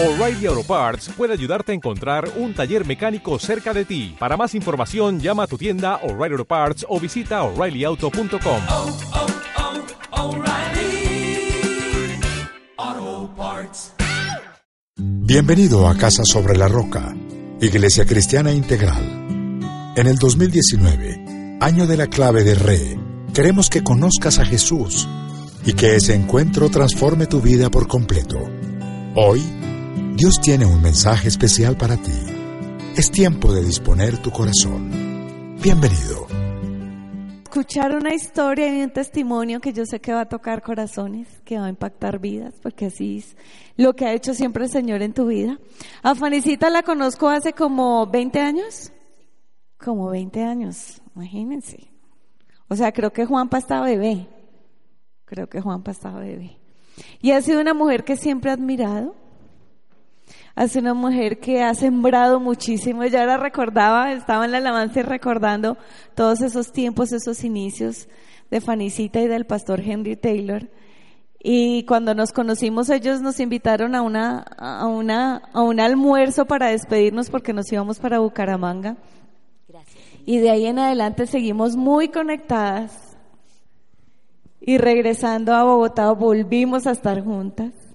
O'Reilly Auto Parts puede ayudarte a encontrar un taller mecánico cerca de ti. Para más información, llama a tu tienda O'Reilly Auto Parts o visita oreillyauto.com. oh, oh, Parts. Bienvenido a Casa sobre la Roca, Iglesia Cristiana Integral. En el 2019, año de la clave de Re, queremos que conozcas a Jesús y que ese encuentro transforme tu vida por completo. Hoy, Dios tiene un mensaje especial para ti. Es tiempo de disponer tu corazón. Bienvenido. escuchar una historia y un testimonio que yo sé que va a tocar corazones, que va a impactar vidas, porque así es lo que ha hecho siempre el Señor en tu vida. A la conozco hace como 20 años. Como 20 años, imagínense. O sea, creo que Juanpa estaba bebé. Creo que Juanpa estaba bebé. Y ha sido una mujer que siempre he admirado. Ha sido una mujer que ha sembrado muchísimo. Yo ahora recordaba, estaba en la alabanza y recordando todos esos tiempos, esos inicios de Fanicita y del pastor Henry Taylor. Y cuando nos conocimos, ellos nos invitaron a una, a una, a un almuerzo para despedirnos porque nos íbamos para Bucaramanga. Y de ahí en adelante seguimos muy conectadas. Y regresando a Bogotá volvimos a estar juntas.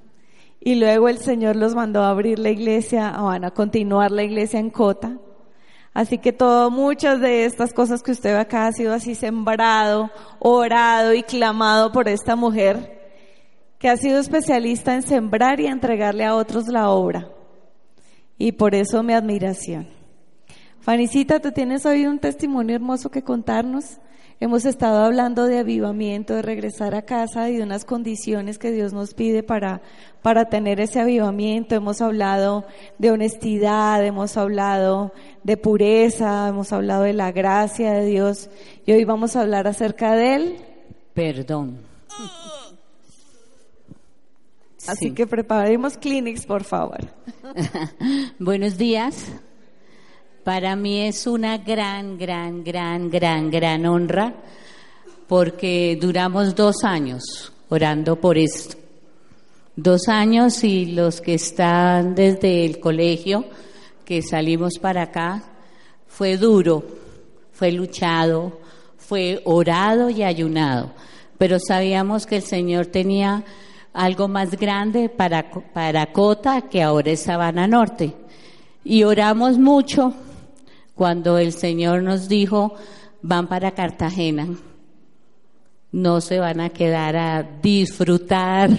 Y luego el Señor los mandó a abrir la iglesia, o van a continuar la iglesia en Cota. Así que todo, muchas de estas cosas que usted ve acá ha sido así sembrado, orado y clamado por esta mujer que ha sido especialista en sembrar y entregarle a otros la obra. Y por eso mi admiración. Fanicita, tú tienes hoy un testimonio hermoso que contarnos. Hemos estado hablando de avivamiento, de regresar a casa y de unas condiciones que Dios nos pide para, para tener ese avivamiento. Hemos hablado de honestidad, hemos hablado de pureza, hemos hablado de la gracia de Dios y hoy vamos a hablar acerca de él. Perdón. Así Sí. que preparemos clinics, por favor. Buenos días. Para mí es una gran, gran, gran, gran, gran honra porque duramos dos años orando por esto. Dos años y los que están desde el colegio, que salimos para acá, fue duro, fue luchado, fue orado y ayunado, pero sabíamos que el Señor tenía algo más grande para, para Cota que ahora es Sabana Norte. Y oramos mucho cuando el Señor nos dijo, van para Cartagena, no se van a quedar a disfrutar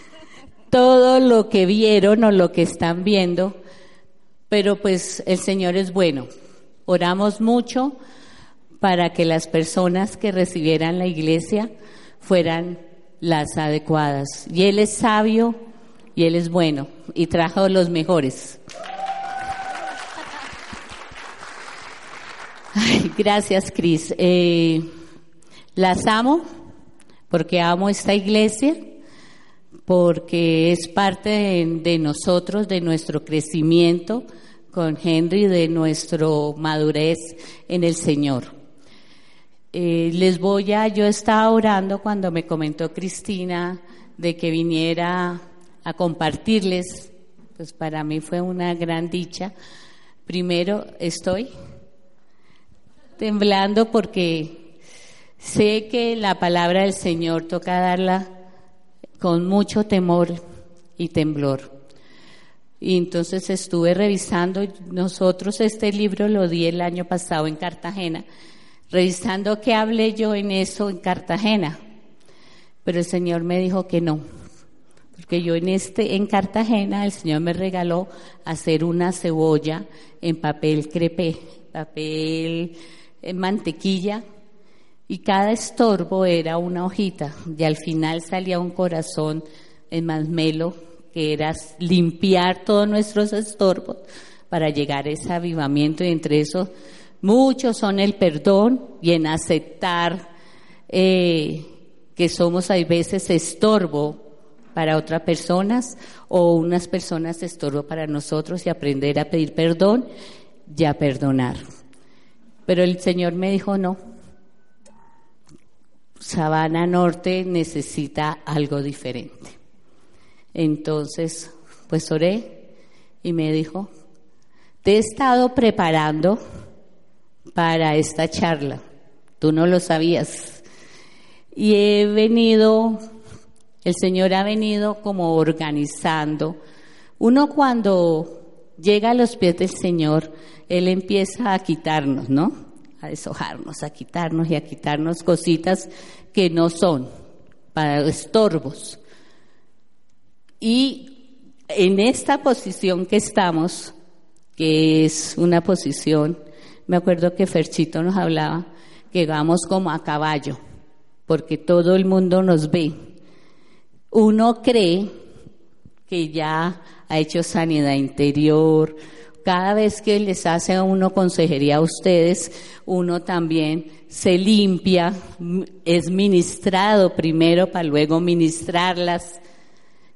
todo lo que vieron o lo que están viendo, pero pues el Señor es bueno. Oramos mucho para que las personas que recibieran la iglesia fueran las adecuadas. Y Él es sabio y Él es bueno y trajo los mejores. Gracias, Cris. Eh, las amo porque amo esta iglesia, porque es parte de, de nosotros, de nuestro crecimiento con Henry, de nuestra madurez en el Señor. Eh, les voy a, yo estaba orando cuando me comentó Cristina de que viniera a compartirles, pues para mí fue una gran dicha. Primero estoy temblando porque sé que la palabra del Señor toca darla con mucho temor y temblor. Y entonces estuve revisando, nosotros este libro lo di el año pasado en Cartagena, revisando qué hablé yo en eso en Cartagena. Pero el Señor me dijo que no, porque yo en este en Cartagena el Señor me regaló hacer una cebolla en papel crepé, papel mantequilla y cada estorbo era una hojita y al final salía un corazón en masmelo que era limpiar todos nuestros estorbos para llegar a ese avivamiento y entre eso muchos son el perdón y en aceptar eh, que somos a veces estorbo para otras personas o unas personas estorbo para nosotros y aprender a pedir perdón y a perdonar. Pero el Señor me dijo no. Sabana Norte necesita algo diferente. Entonces, pues oré y me dijo, te he estado preparando para esta charla, tú no lo sabías. Y he venido, el Señor ha venido como organizando. Uno cuando llega a los pies del Señor, Él empieza a quitarnos, ¿no? A deshojarnos, a quitarnos y a quitarnos cositas que no son, para estorbos. Y en esta posición que estamos, que es una posición, me acuerdo que Ferchito nos hablaba, que vamos como a caballo, porque todo el mundo nos ve. Uno cree que ya ha hecho sanidad interior, cada vez que les hace a uno consejería a ustedes, uno también se limpia, es ministrado primero para luego ministrarlas.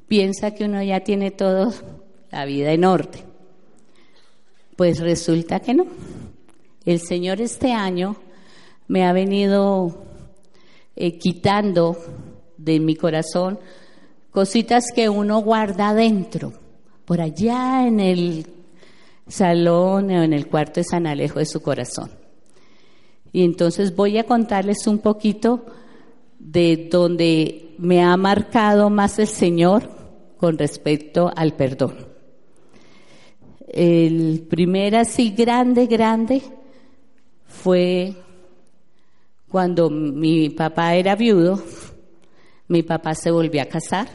Piensa que uno ya tiene todo la vida en orden. Pues resulta que no. El Señor este año me ha venido eh, quitando de mi corazón cositas que uno guarda adentro, por allá en el salón o en el cuarto de San Alejo de su corazón. Y entonces voy a contarles un poquito de donde me ha marcado más el Señor con respecto al perdón. El primer así grande, grande fue cuando mi papá era viudo, mi papá se volvió a casar,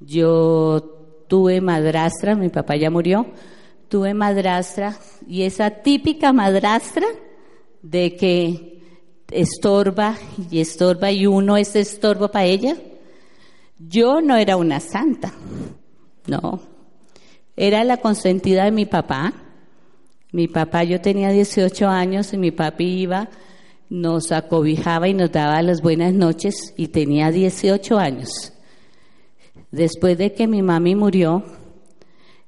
yo tuve madrastra, mi papá ya murió, tuve madrastra y esa típica madrastra de que estorba y estorba y uno es estorbo para ella. Yo no era una santa, no. Era la consentida de mi papá. Mi papá, yo tenía 18 años y mi papi iba, nos acobijaba y nos daba las buenas noches y tenía 18 años. Después de que mi mami murió,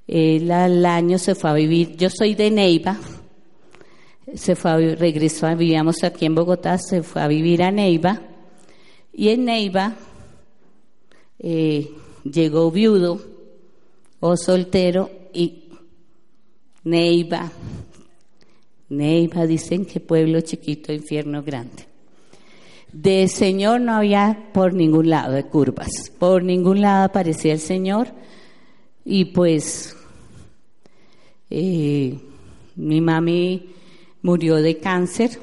él al año se fue a vivir, yo soy de Neiva, se fue a, regresó, vivíamos aquí en Bogotá, se fue a vivir a Neiva y en Neiva eh, llegó viudo o soltero y Neiva. Neiva dicen que pueblo chiquito, infierno grande. De Señor no había por ningún lado de curvas, por ningún lado aparecía el Señor y pues eh, mi mami murió de cáncer.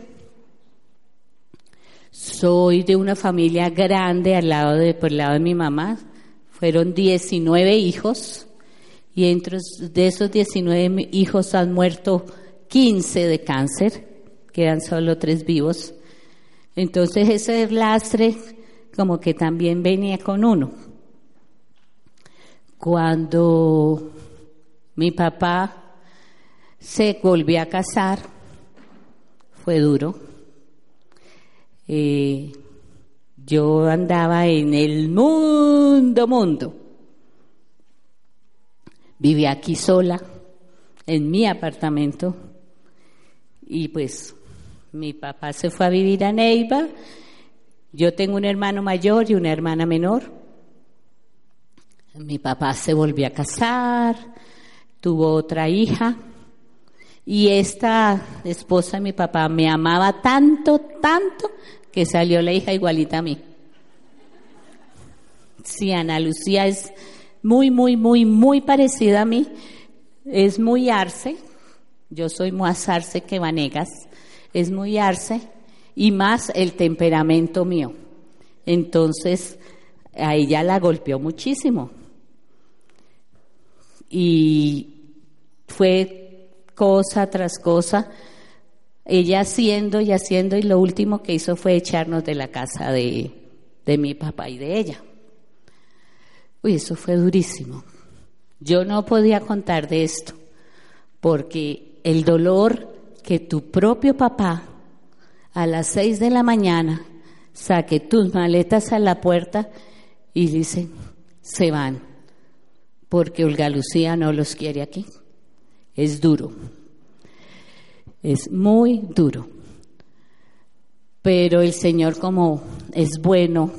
Soy de una familia grande al lado de, por el lado de mi mamá. Fueron 19 hijos y entre de esos 19 hijos han muerto 15 de cáncer, quedan solo tres vivos. Entonces ese lastre como que también venía con uno. Cuando mi papá se volvió a casar, fue duro. Eh, yo andaba en el mundo, mundo. Vivía aquí sola, en mi apartamento, y pues mi papá se fue a vivir a Neiva. Yo tengo un hermano mayor y una hermana menor. Mi papá se volvió a casar, tuvo otra hija y esta esposa de mi papá me amaba tanto, tanto, que salió la hija igualita a mí. Sí, Ana Lucía es muy, muy, muy, muy parecida a mí. Es muy arce. Yo soy más arce que Vanegas. Es muy arce y más el temperamento mío. Entonces, a ella la golpeó muchísimo. Y fue cosa tras cosa, ella haciendo y haciendo, y lo último que hizo fue echarnos de la casa de, de mi papá y de ella. Uy, eso fue durísimo. Yo no podía contar de esto, porque el dolor que tu propio papá a las seis de la mañana saque tus maletas a la puerta y dice, se van, porque Olga Lucía no los quiere aquí es duro. Es muy duro. Pero el Señor como es bueno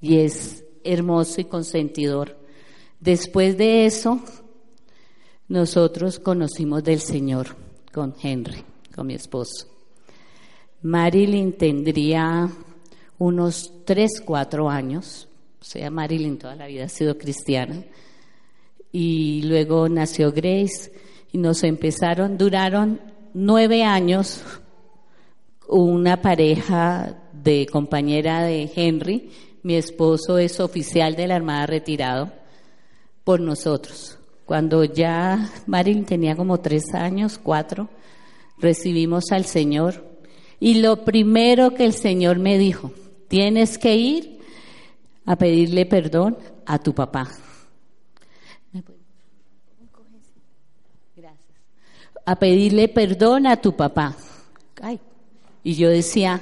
y es hermoso y consentidor. Después de eso, nosotros conocimos del Señor con Henry, con mi esposo. Marilyn tendría unos 3, 4 años, o sea, Marilyn toda la vida ha sido cristiana, y luego nació Grace y nos empezaron, duraron nueve años una pareja de compañera de Henry, mi esposo es oficial de la Armada retirado por nosotros. Cuando ya Marilyn tenía como tres años, cuatro, recibimos al Señor y lo primero que el Señor me dijo, tienes que ir a pedirle perdón a tu papá. A pedirle perdón a tu papá. Ay. Y yo decía,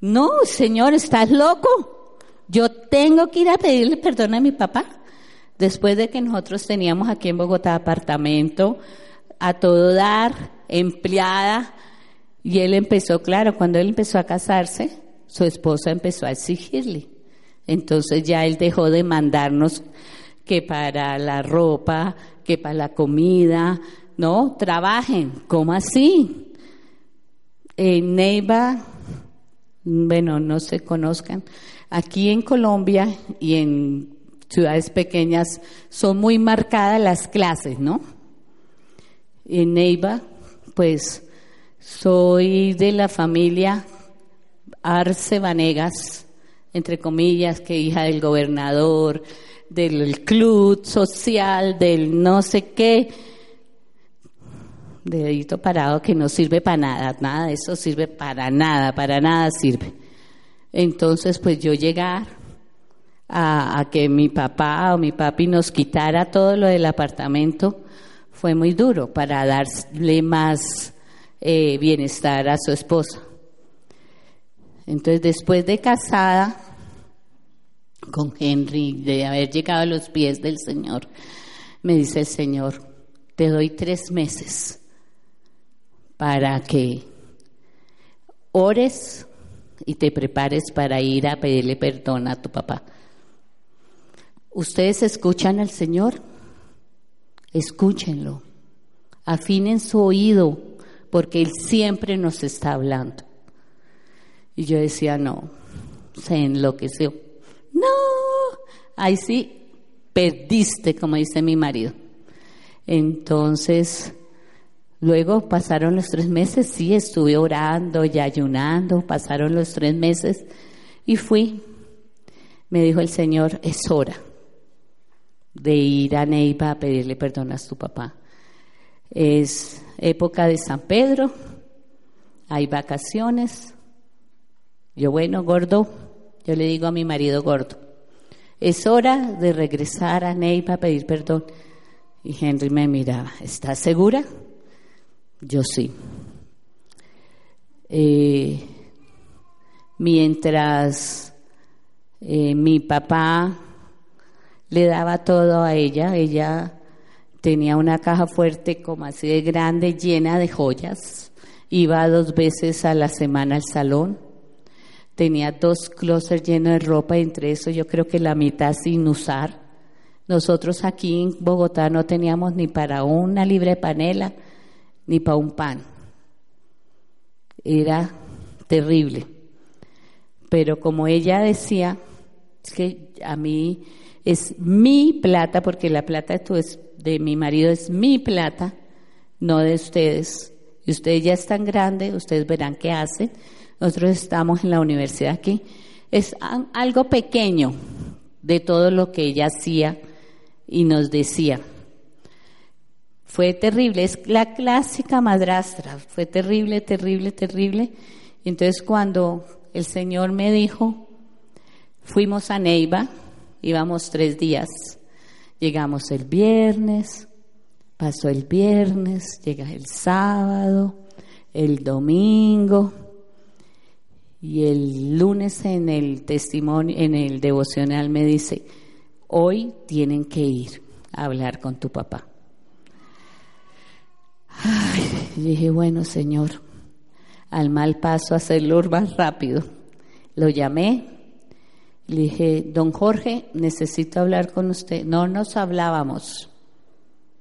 no, Señor, estás loco. Yo tengo que ir a pedirle perdón a mi papá. Después de que nosotros teníamos aquí en Bogotá apartamento, a todo dar, empleada, y él empezó, claro, cuando él empezó a casarse, su esposa empezó a exigirle. Entonces ya él dejó de mandarnos que para la ropa, que para la comida, no, trabajen, ¿cómo así? En Neiva, bueno, no se conozcan, aquí en Colombia y en ciudades pequeñas son muy marcadas las clases, ¿no? En Neiva, pues soy de la familia Arce Vanegas, entre comillas, que hija del gobernador, del club social, del no sé qué, dedito parado que no sirve para nada, nada de eso sirve para nada, para nada sirve. Entonces, pues yo llegar a, que mi papá o mi papi nos quitara todo lo del apartamento fue muy duro para darle más eh, bienestar a su esposa. Entonces, después de casada con Henry, de haber llegado a los pies del Señor, me dice el Señor, te doy tres meses para que ores y te prepares para ir a pedirle perdón a tu papá. ¿Ustedes escuchan al Señor? Escúchenlo. Afinen su oído porque Él siempre nos está hablando. Y yo decía, no, se enloqueció. No, ahí sí, perdiste, como dice mi marido. Entonces, luego pasaron los tres meses, sí, estuve orando y ayunando, pasaron los tres meses y fui. Me dijo el Señor, es hora de ir a Neiva a pedirle perdón a tu papá. Es época de San Pedro, hay vacaciones. Yo, bueno, gordo, yo le digo a mi marido gordo, es hora de regresar a Neiva a pedir perdón. Y Henry me miraba, ¿estás segura? Yo sí. Eh, mientras eh, mi papá le daba todo a ella, ella tenía una caja fuerte como así de grande, llena de joyas. Iba dos veces a la semana al salón. Tenía dos closets llenos de ropa, entre eso yo creo que la mitad sin usar. Nosotros aquí en Bogotá no teníamos ni para una libre panela, ni para un pan. Era terrible. Pero como ella decía, es que a mí es mi plata, porque la plata de tu de mi marido es mi plata, no de ustedes. Y ustedes ya están grandes, ustedes verán qué hacen. Nosotros estamos en la universidad aquí. Es algo pequeño de todo lo que ella hacía y nos decía. Fue terrible, es la clásica madrastra, fue terrible, terrible, terrible. Entonces cuando el Señor me dijo, fuimos a Neiva, íbamos tres días, Llegamos el viernes, pasó el viernes, llega el sábado, el domingo y el lunes en el testimonio, en el devocional me dice, hoy tienen que ir a hablar con tu papá. Ay, dije, bueno, Señor, al mal paso hacerlo más rápido. Lo llamé, le dije, don Jorge, necesito hablar con usted. No nos hablábamos,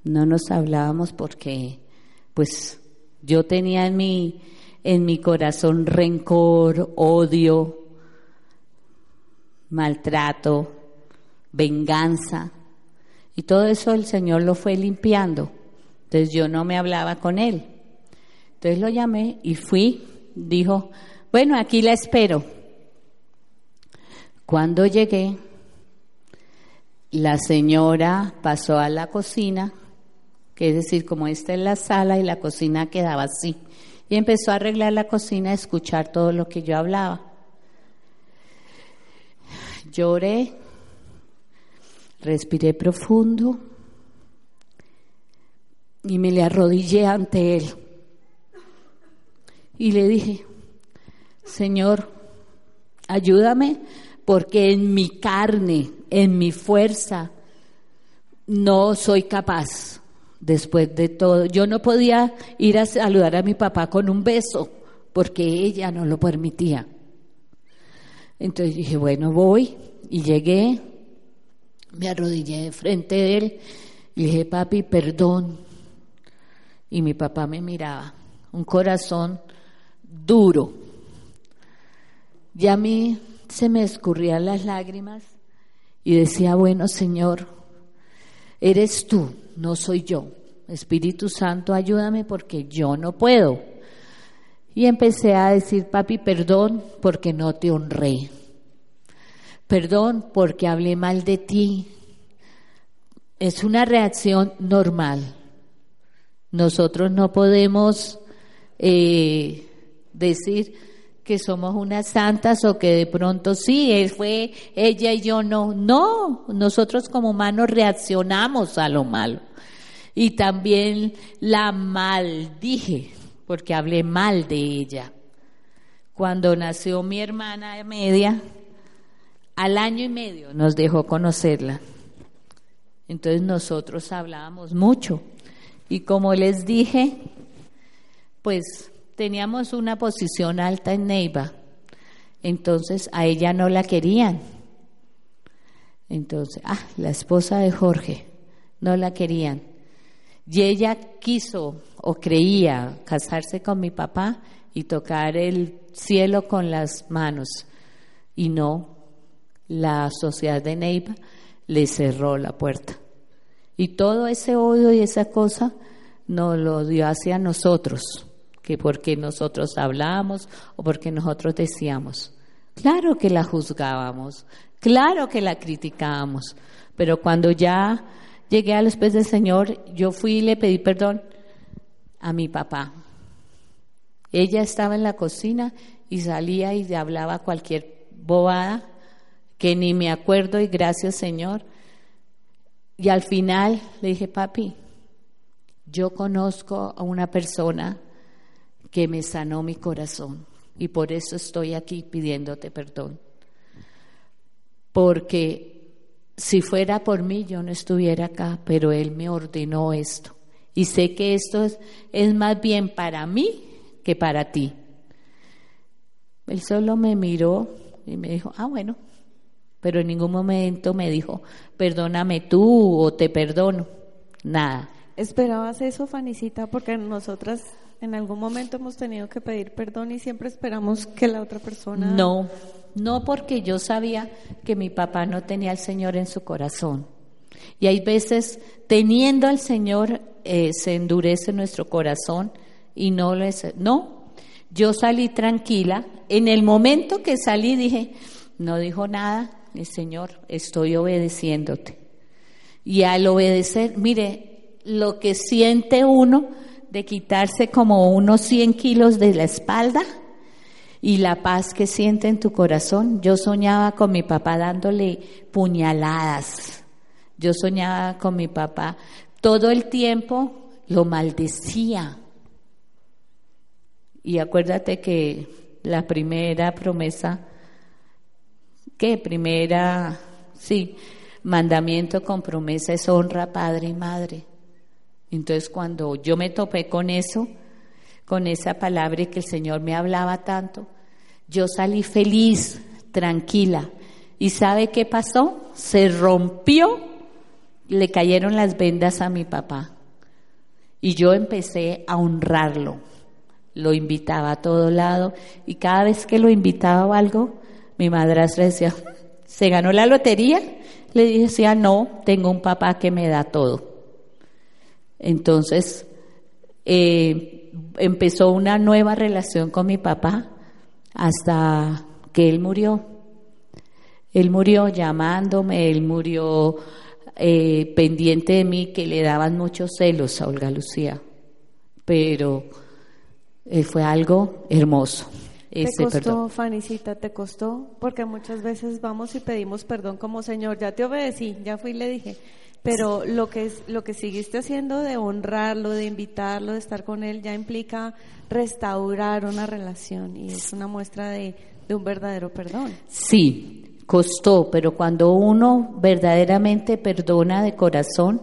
no nos hablábamos porque pues yo tenía en mi, en mi corazón rencor, odio, maltrato, venganza. Y todo eso el Señor lo fue limpiando. Entonces yo no me hablaba con él. Entonces lo llamé y fui, dijo, bueno, aquí la espero. Cuando llegué, la señora pasó a la cocina, que es decir, como esta es la sala y la cocina quedaba así, y empezó a arreglar la cocina, a escuchar todo lo que yo hablaba. Lloré, respiré profundo y me le arrodillé ante él. Y le dije, Señor, ayúdame porque en mi carne, en mi fuerza, no soy capaz. Después de todo, yo no podía ir a saludar a mi papá con un beso porque ella no lo permitía. Entonces dije, bueno, voy y llegué, me arrodillé frente de él y dije, papi, perdón. Y mi papá me miraba, un corazón duro. Y a mí se me escurrían las lágrimas y decía, bueno, Señor, eres tú, no soy yo. Espíritu Santo, ayúdame porque yo no puedo. Y empecé a decir, papi, perdón porque no te honré. Perdón porque hablé mal de ti. Es una reacción normal. Nosotros no podemos eh, decir que somos unas santas o que de pronto sí, fue ella y yo no. No, nosotros como humanos reaccionamos a lo malo. Y también la maldije, porque hablé mal de ella. Cuando nació mi hermana media, al año y medio nos dejó conocerla. Entonces nosotros hablábamos mucho. Y como les dije, pues teníamos una posición alta en Neiva. Entonces a ella no la querían. Entonces, ah, la esposa de Jorge, no la querían. Y ella quiso o creía casarse con mi papá y tocar el cielo con las manos. Y no, la sociedad de Neiva le cerró la puerta. Y todo ese odio y esa cosa nos lo dio hacia nosotros, que porque nosotros hablábamos o porque nosotros decíamos. Claro que la juzgábamos, claro que la criticábamos, pero cuando ya llegué a los pies del Señor, yo fui y le pedí perdón a mi papá. Ella estaba en la cocina y salía y hablaba cualquier bobada que ni me acuerdo y gracias Señor. Y al final le dije, papi, yo conozco a una persona que me sanó mi corazón y por eso estoy aquí pidiéndote perdón. Porque si fuera por mí yo no estuviera acá, pero Él me ordenó esto. Y sé que esto es, más bien para mí que para ti. Él solo me miró y me dijo, ah, bueno, pero en ningún momento me dijo, perdóname tú o te perdono. Nada. ¿Esperabas eso, Fanicita? Porque nosotras en algún momento hemos tenido que pedir perdón y siempre esperamos que la otra persona... No, no porque yo sabía que mi papá no tenía al Señor en su corazón. Y hay veces, teniendo al Señor, eh, se endurece nuestro corazón y no lo es. No, yo salí tranquila. En el momento que salí dije, no dijo nada, Señor, estoy obedeciéndote. Y al obedecer, mire, lo que siente uno de quitarse como unos 100 kilos de la espalda y la paz que siente en tu corazón. Yo soñaba con mi papá dándole puñaladas. Yo soñaba con mi papá todo el tiempo, lo maldecía. Y acuérdate que la primera promesa ¿Qué? Primera, sí, mandamiento con promesa es honra padre y madre. Entonces cuando yo me topé con eso, con esa palabra que el Señor me hablaba tanto, yo salí feliz, tranquila. ¿Y sabe qué pasó? Se rompió, le cayeron las vendas a mi papá. Y yo empecé a honrarlo. Lo invitaba a todo lado y cada vez que lo invitaba a algo, mi madrastra decía, ¿se ganó la lotería? Le decía, no, tengo un papá que me da todo. Entonces, eh, empezó una nueva relación con mi papá hasta que él murió. Él murió llamándome, él murió eh, pendiente de mí, que le daban muchos celos a Olga Lucía. Pero eh, fue algo hermoso. ¿Te ese costó, perdón. Fanicita, te costó? Porque muchas veces vamos y pedimos perdón como Señor, ya te obedecí, ya fui y le dije. Pero lo que es, lo que seguiste haciendo de honrarlo, de invitarlo, de estar con él, ya implica restaurar una relación y es una muestra de, de un verdadero perdón. Sí, costó, pero cuando uno verdaderamente perdona de corazón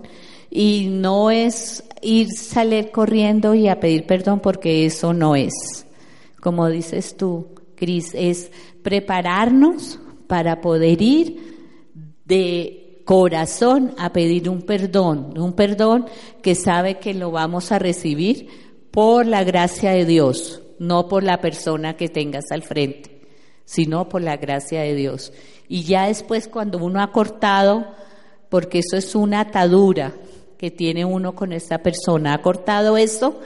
y no es ir salir corriendo y a pedir perdón porque eso no es. Como dices tú, Cris, es prepararnos para poder ir de corazón a pedir un perdón, un perdón que sabe que lo vamos a recibir por la gracia de Dios, no por la persona que tengas al frente, sino por la gracia de Dios. Y ya después cuando uno ha cortado, porque eso es una atadura que tiene uno con esta persona, ha cortado eso,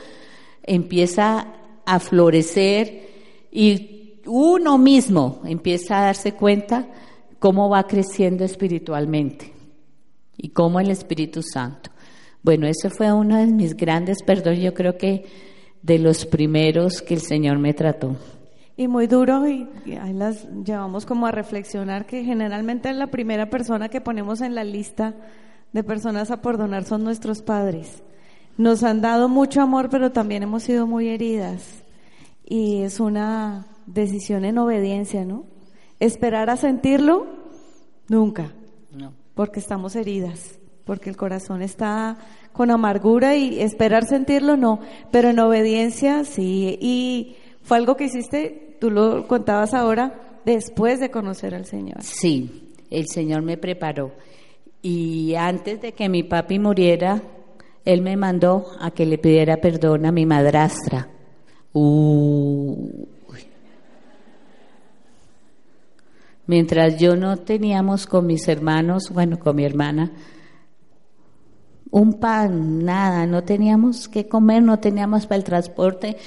empieza a florecer y uno mismo empieza a darse cuenta cómo va creciendo espiritualmente y cómo el Espíritu Santo. Bueno, ese fue uno de mis grandes perdones, yo creo que de los primeros que el Señor me trató. Y muy duro, y, ahí las llevamos como a reflexionar que generalmente la primera persona que ponemos en la lista de personas a perdonar son nuestros padres. Nos han dado mucho amor, pero también hemos sido muy heridas. Y es una decisión en obediencia, ¿no? Esperar a sentirlo, nunca, No. porque estamos heridas, porque el corazón está con amargura y esperar sentirlo, no, pero en obediencia, sí. Y fue algo que hiciste, tú lo contabas ahora, después de conocer al Señor. Sí, el Señor me preparó. Y antes de que mi papi muriera, Él me mandó a que le pidiera perdón a mi madrastra. Uy. Mientras yo no teníamos con mis hermanos, bueno, con mi hermana, un pan, nada, no teníamos que comer, no teníamos para el transporte.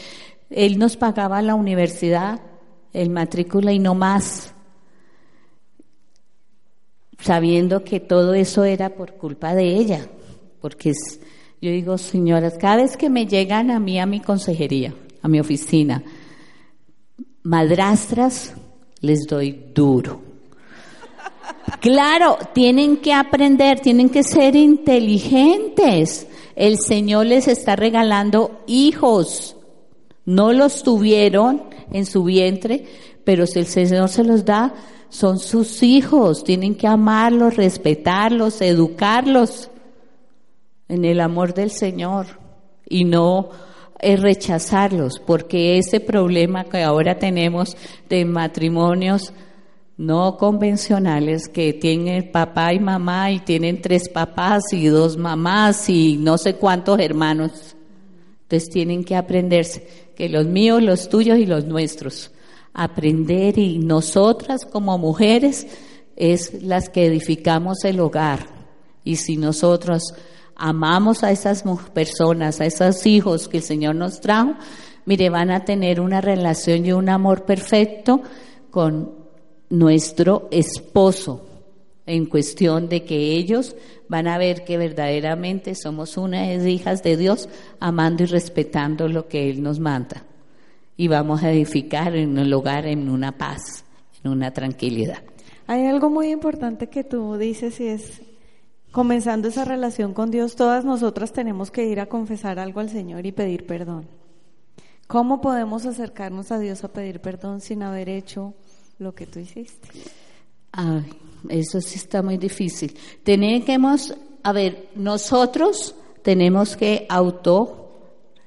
Él nos pagaba la universidad, el matrícula y no más, sabiendo que todo eso era por culpa de ella, porque es- yo digo, señoras, cada vez que me llegan a mí a mi consejería, a mi oficina, madrastras, les doy duro. Claro, tienen que aprender, tienen que ser inteligentes. El Señor les está regalando hijos. No los tuvieron en su vientre, pero si el Señor se los da, son sus hijos. Tienen que amarlos, respetarlos, educarlos en el amor del Señor y no rechazarlos, porque ese problema que ahora tenemos de matrimonios no convencionales que tienen papá y mamá y tienen tres papás y dos mamás y no sé cuántos hermanos. Entonces tienen que aprenderse que los míos, los tuyos y los nuestros. Aprender y nosotras como mujeres es las que edificamos el hogar. Y si nosotros amamos a esas personas, a esos hijos que el Señor nos trajo, mire, van a tener una relación y un amor perfecto con nuestro esposo en cuestión de que ellos van a ver que verdaderamente somos unas hijas de Dios amando y respetando lo que Él nos manda. Y vamos a edificar en el hogar en una paz, en una tranquilidad. Hay algo muy importante que tú dices y es, comenzando esa relación con Dios, todas nosotras tenemos que ir a confesar algo al Señor y pedir perdón. ¿Cómo podemos acercarnos a Dios a pedir perdón sin haber hecho lo que tú hiciste? Ay, eso sí está muy difícil. Tenemos, a ver, nosotros tenemos que auto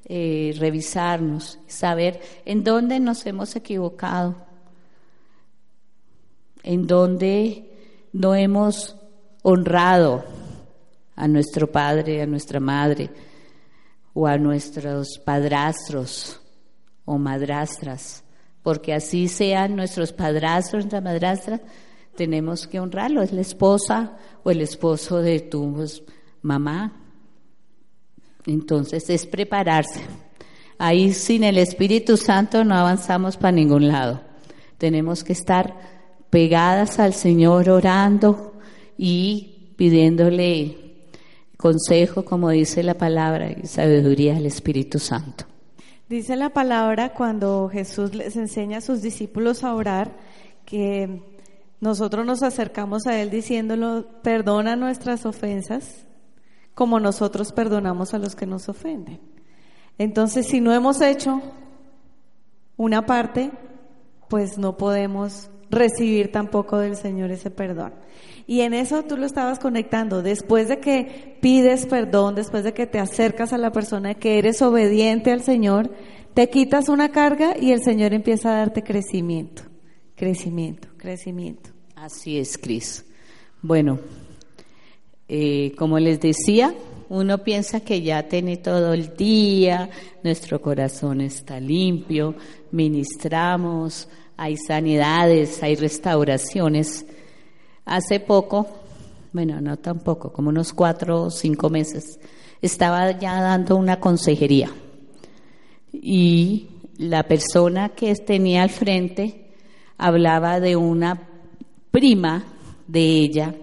eh, revisarnos, saber en dónde nos hemos equivocado, en dónde no hemos honrado a nuestro padre, a nuestra madre, o a nuestros padrastros o madrastras, porque así sean nuestros padrastros, nuestra madrastra, tenemos que honrarlo, es la esposa o el esposo de tu mamá. Entonces es prepararse. Ahí sin el Espíritu Santo no avanzamos para ningún lado. Tenemos que estar pegadas al Señor orando y pidiéndole consejo, como dice la palabra, y sabiduría del Espíritu Santo. Dice la palabra cuando Jesús les enseña a sus discípulos a orar que nosotros nos acercamos a Él diciéndolo, perdona nuestras ofensas como nosotros perdonamos a los que nos ofenden. Entonces, si no hemos hecho una parte, pues no podemos recibir tampoco del Señor ese perdón. Y en eso tú lo estabas conectando. Después de que pides perdón, después de que te acercas a la persona, que eres obediente al Señor, te quitas una carga y el Señor empieza a darte crecimiento, crecimiento, crecimiento. Así es, Cris. Bueno, eh, como les decía, uno piensa que ya tiene todo el día, nuestro corazón está limpio, ministramos, hay sanidades, hay restauraciones. Hace poco, bueno, no tampoco, como unos cuatro o cinco meses, estaba ya dando una consejería. Y la persona que tenía al frente hablaba de una prima de ella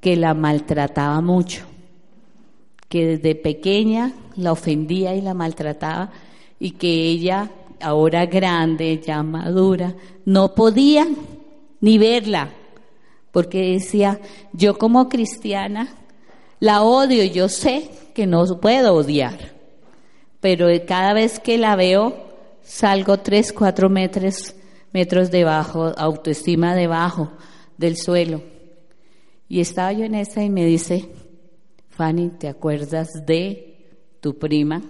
que la maltrataba mucho, que desde pequeña la ofendía y la maltrataba y que ella, ahora grande, ya madura, no podía ni verla porque decía, yo como cristiana la odio, yo sé que no puedo odiar, pero cada vez que la veo salgo tres, cuatro metros, metros debajo, autoestima debajo del suelo. Y estaba yo en esa y me dice, Fanny, ¿te acuerdas de tu prima?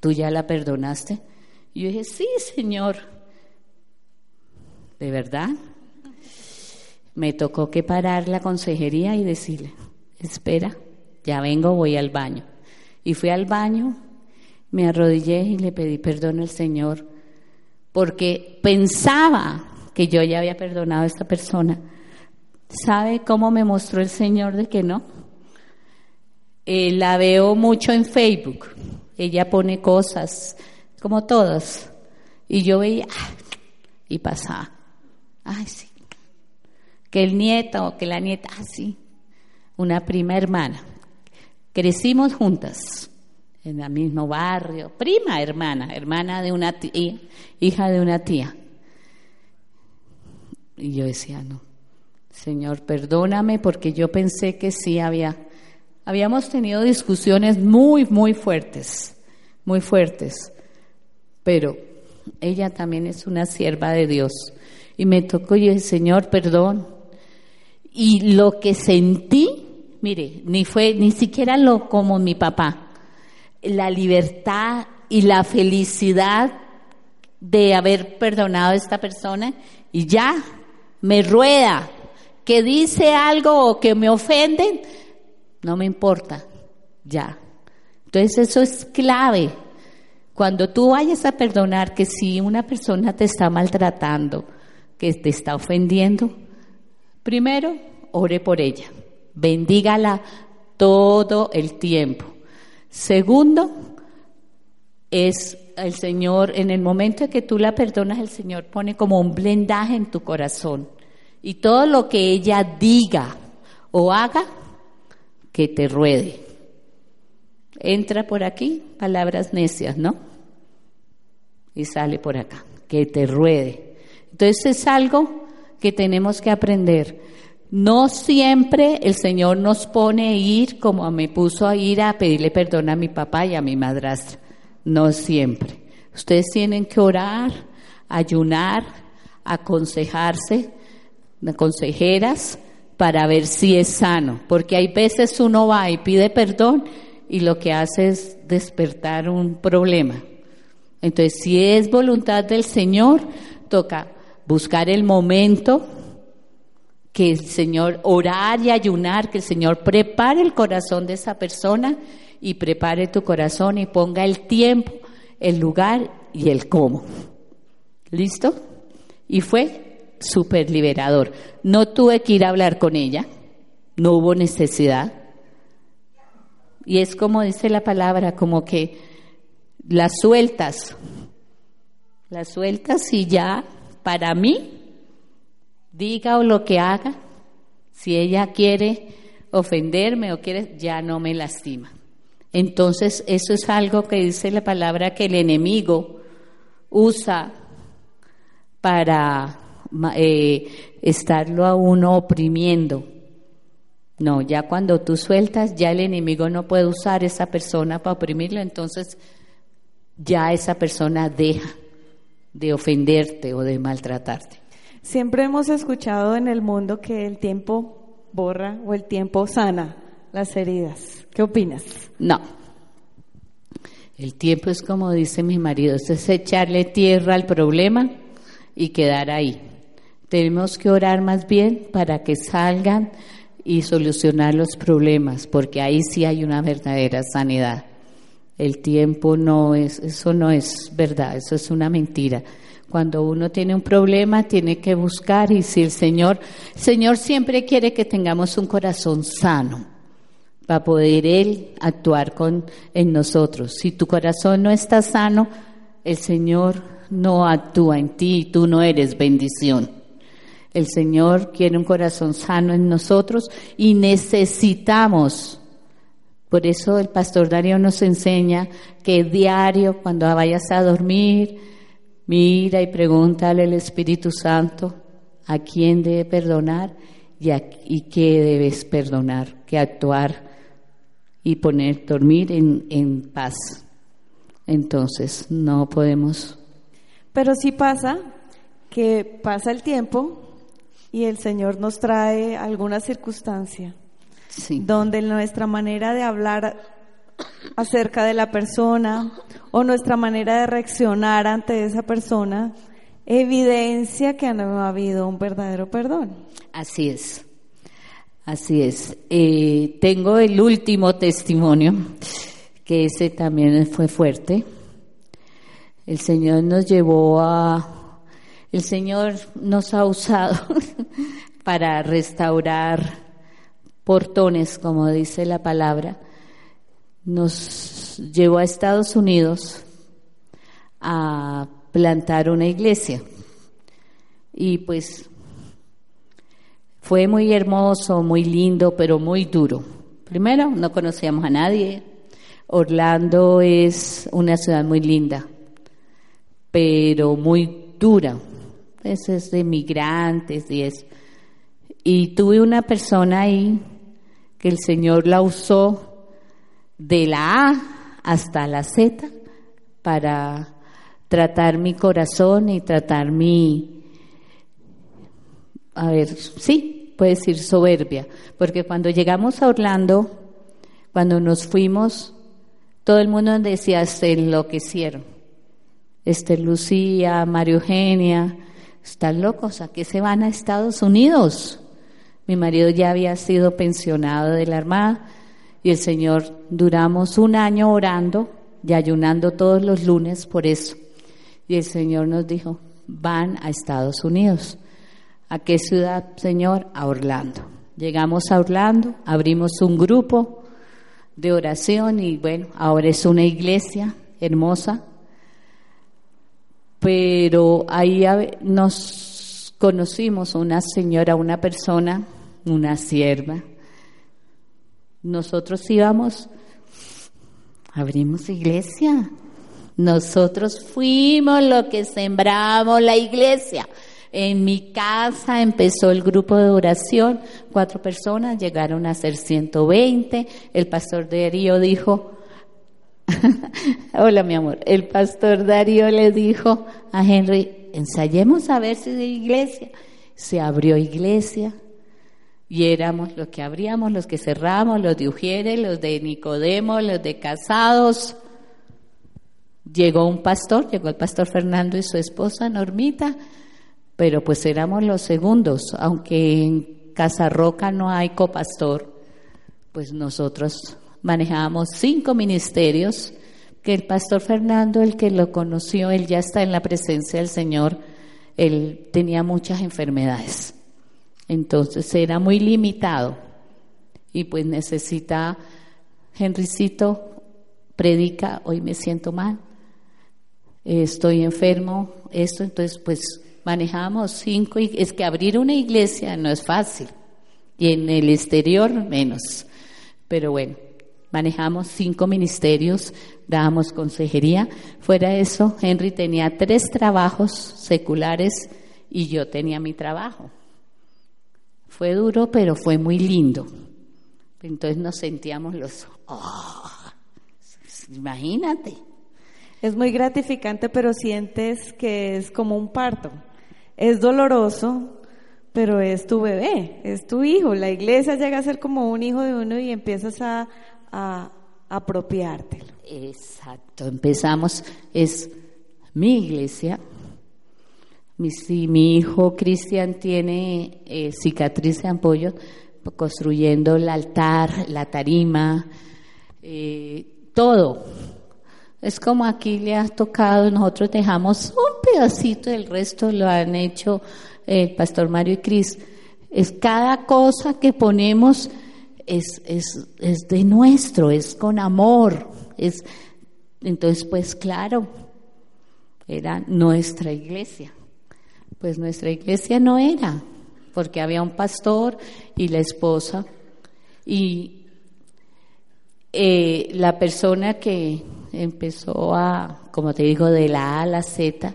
¿Tú ya la perdonaste? Y yo dije, sí, Señor. ¿De verdad? Me tocó que parar la consejería y decirle, espera, ya vengo, voy al baño. Y fui al baño, me arrodillé y le pedí perdón al Señor, porque pensaba que yo ya había perdonado a esta persona. ¿Sabe cómo me mostró el Señor de que no? Eh, la veo mucho en Facebook. Ella pone cosas, como todas. Y yo veía, ah, y pasaba. Ay, sí, que el nieto o que la nieta, así, ah, una prima hermana. Crecimos juntas en el mismo barrio, prima hermana, hermana de una tía, hija de una tía. Y yo decía, no, Señor, perdóname porque yo pensé que sí había, habíamos tenido discusiones muy, muy fuertes, muy fuertes, pero ella también es una sierva de Dios. Y me tocó y dije, Señor, perdón, y lo que sentí, mire, ni fue ni siquiera lo como mi papá, la libertad y la felicidad de haber perdonado a esta persona y ya me rueda, que dice algo o que me ofenden, no me importa, ya. Entonces eso es clave. Cuando tú vayas a perdonar que si una persona te está maltratando, que te está ofendiendo, Primero, ore por ella. Bendígala todo el tiempo. Segundo, es el Señor, en el momento en que tú la perdonas, el Señor pone como un blendaje en tu corazón. Y todo lo que ella diga o haga, que te ruede. Entra por aquí, palabras necias, ¿no? Y sale por acá, que te ruede. Entonces es algo que tenemos que aprender. No siempre el Señor nos pone a ir como me puso a ir a pedirle perdón a mi papá y a mi madrastra. No siempre. Ustedes tienen que orar, ayunar, aconsejarse, consejeras, para ver si es sano. Porque hay veces uno va y pide perdón y lo que hace es despertar un problema. Entonces, si es voluntad del Señor, toca buscar el momento que el Señor, orar y ayunar, que el Señor prepare el corazón de esa persona y prepare tu corazón y ponga el tiempo, el lugar y el cómo. ¿Listo? Y fue súper liberador. No tuve que ir a hablar con ella, no hubo necesidad. Y es como dice la palabra, como que las sueltas, las sueltas y ya, para mí, diga o lo que haga, si ella quiere ofenderme o quiere, ya no me lastima. Entonces, eso es algo que dice la palabra que el enemigo usa para eh, estarlo a uno oprimiendo. No, ya cuando tú sueltas, ya el enemigo no puede usar esa persona para oprimirlo, entonces ya esa persona deja de ofenderte o de maltratarte. Siempre hemos escuchado en el mundo que el tiempo borra o el tiempo sana las heridas. ¿Qué opinas? No. El tiempo es como dice mi marido, es echarle tierra al problema y quedar ahí. Tenemos que orar más bien para que salgan y solucionar los problemas, porque ahí sí hay una verdadera sanidad. El tiempo no es, eso no es verdad, eso es una mentira. Cuando uno tiene un problema, tiene que buscar y si el Señor, el Señor siempre quiere que tengamos un corazón sano para poder Él actuar con, en nosotros. Si tu corazón no está sano, el Señor no actúa en ti y tú no eres bendición. El Señor quiere un corazón sano en nosotros y necesitamos. Por eso el pastor Darío nos enseña que diario, cuando vayas a dormir, mira y pregúntale al Espíritu Santo a quién debe perdonar y, a, y qué debes perdonar, que actuar y poner, dormir en, en paz. Entonces, no podemos. Pero sí pasa que pasa el tiempo y el Señor nos trae alguna circunstancia Sí. donde nuestra manera de hablar acerca de la persona o nuestra manera de reaccionar ante esa persona evidencia que no ha habido un verdadero perdón. Así es, así es. Eh, tengo el último testimonio, que ese también fue fuerte. El Señor nos llevó a, el Señor nos ha usado para restaurar portones, como dice la palabra. Nos llevó a Estados Unidos a plantar una iglesia. Y pues fue muy hermoso, muy lindo, pero muy duro. Primero, no conocíamos a nadie. Orlando es una ciudad muy linda, pero muy dura. Pues es de migrantes y es. Y tuve una persona ahí que el Señor la usó de la A hasta la Z para tratar mi corazón y tratar mi, a ver, sí, puede decir soberbia, porque cuando llegamos a Orlando, cuando nos fuimos, todo el mundo decía, se enloquecieron. Esther Lucía, María Eugenia, están locos, ¿a qué se van a Estados Unidos? Mi marido ya había sido pensionado de la Armada y el Señor duramos un año orando y ayunando todos los lunes por eso. Y el Señor nos dijo, van a Estados Unidos. ¿A qué ciudad, Señor? A Orlando. Llegamos a Orlando, abrimos un grupo de oración y bueno, ahora es una iglesia hermosa. Pero ahí nos conocimos una señora, una persona, una sierva. Nosotros íbamos, abrimos iglesia. Nosotros fuimos lo que sembramos la iglesia. En mi casa empezó el grupo de oración, cuatro personas, llegaron a ser 120. El pastor Darío dijo, hola mi amor, el pastor Darío le dijo a Henry, ensayemos a ver si de iglesia. Se abrió iglesia y éramos los que abríamos, los que cerramos, los de Ujieres, los de Nicodemo, los de Casados. Llegó un pastor, llegó el pastor Fernando y su esposa Normita, pero pues éramos los segundos, aunque en Casa Roca no hay copastor, pues nosotros manejábamos cinco ministerios, que el pastor Fernando, el que lo conoció, él ya está en la presencia del Señor, él tenía muchas enfermedades. Entonces era muy limitado. Y pues necesita, Henricito, predica, hoy me siento mal, estoy enfermo, esto, entonces pues manejamos cinco, es que abrir una iglesia no es fácil y en el exterior menos, pero bueno, manejamos cinco ministerios, dábamos consejería, fuera de eso, Henry tenía tres trabajos seculares y yo tenía mi trabajo. Fue duro, pero fue muy lindo. Entonces nos sentíamos los... ¡oh! imagínate. Es muy gratificante, pero sientes que es como un parto. Es doloroso, pero es tu bebé, es tu hijo. La iglesia llega a ser como un hijo de uno y empiezas a, a apropiártelo. Exacto, empezamos, es mi iglesia. Mi, hijo Cristian tiene eh, cicatriz de ampollo, construyendo el altar, la tarima, eh, todo. Es como aquí le ha tocado, nosotros dejamos un pedacito, el resto lo han hecho el pastor Mario y Cris. Es cada cosa que ponemos es, es, es de nuestro, es con amor. Es, entonces, pues claro, era nuestra iglesia. Pues nuestra iglesia no era, porque había un pastor y la esposa. Y eh, la persona que empezó a, como te digo, de la A a la Z,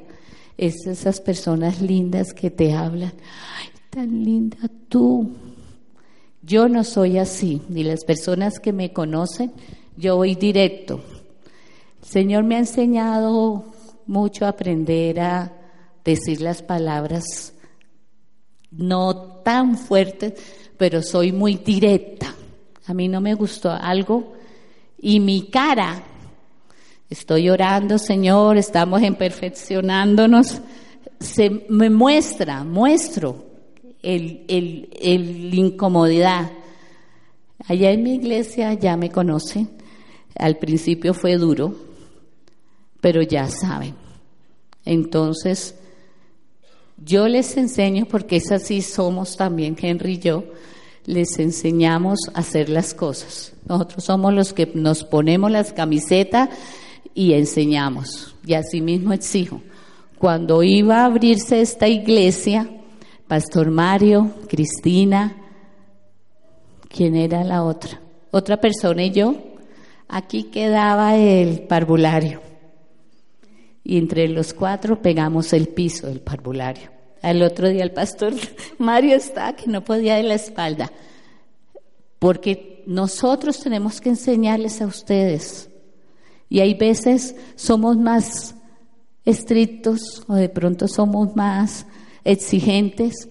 es esas personas lindas que te hablan. Ay, tan linda tú. Yo no soy así, ni las personas que me conocen, yo voy directo. El Señor me ha enseñado mucho a aprender a decir las palabras no tan fuertes, pero soy muy directa. A mí no me gustó algo y mi cara, estoy orando, Señor, estamos en perfeccionándonos, se me muestra, muestro el, el, el incomodidad. Allá en mi iglesia ya me conocen, al principio fue duro, pero ya saben. Entonces, yo les enseño, porque es así somos también Henry y yo, les enseñamos a hacer las cosas. Nosotros somos los que nos ponemos las camisetas y enseñamos. Y así mismo exijo. Cuando iba a abrirse esta iglesia, Pastor Mario, Cristina, ¿quién era la otra? Otra persona y yo, aquí quedaba el parvulario. Y entre los cuatro pegamos el piso del parvulario. Al otro día el pastor Mario está que no podía de la espalda. Porque nosotros tenemos que enseñarles a ustedes. Y hay veces somos más estrictos o de pronto somos más exigentes,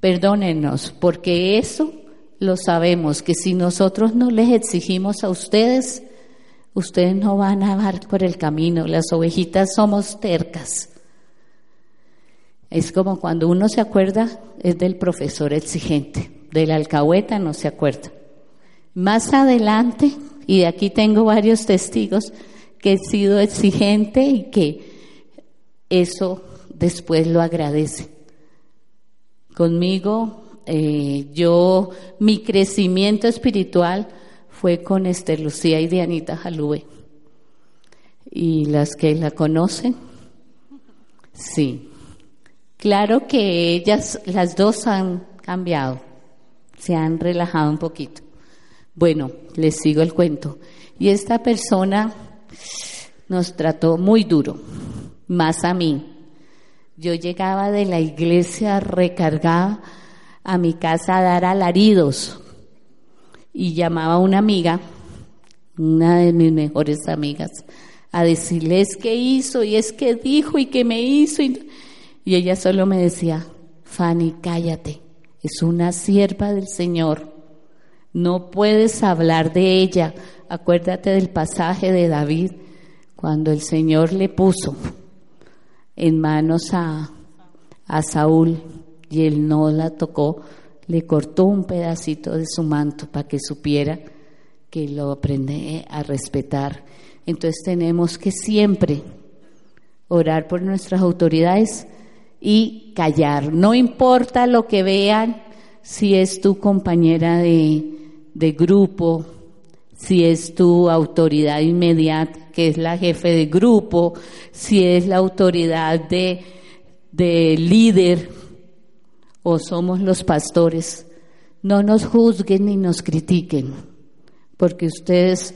perdónenos, porque eso lo sabemos, que si nosotros no les exigimos a ustedes, ustedes no van a dar por el camino, las ovejitas somos tercas. Es como cuando uno se acuerda, es del profesor exigente, del alcahueta no se acuerda. Más adelante, y de aquí tengo varios testigos, que he sido exigente y que eso después lo agradece. Conmigo, eh, yo, mi crecimiento espiritual fue con Esther Lucía y Dianita Jalube. Y las que la conocen, sí. Claro que ellas, las dos han cambiado, se han relajado un poquito. Bueno, les sigo el cuento. Y esta persona nos trató muy duro, más a mí. Yo llegaba de la iglesia recargada a mi casa a dar alaridos y llamaba a una amiga, una de mis mejores amigas, a decirles qué hizo y es que dijo y que me hizo. Y, y ella solo me decía, Fanny, cállate, es una sierva del Señor. No puedes hablar de ella. Acuérdate del pasaje de David, cuando el Señor le puso en manos a, a Saúl y él no la tocó, le cortó un pedacito de su manto para que supiera que lo aprende a respetar. Entonces tenemos que siempre orar por nuestras autoridades y callar. No importa lo que vean, si es tu compañera de, de grupo, si es tu autoridad inmediata, que es la jefe de grupo, si es la autoridad de, de líder o somos los pastores. No nos juzguen ni nos critiquen, porque ustedes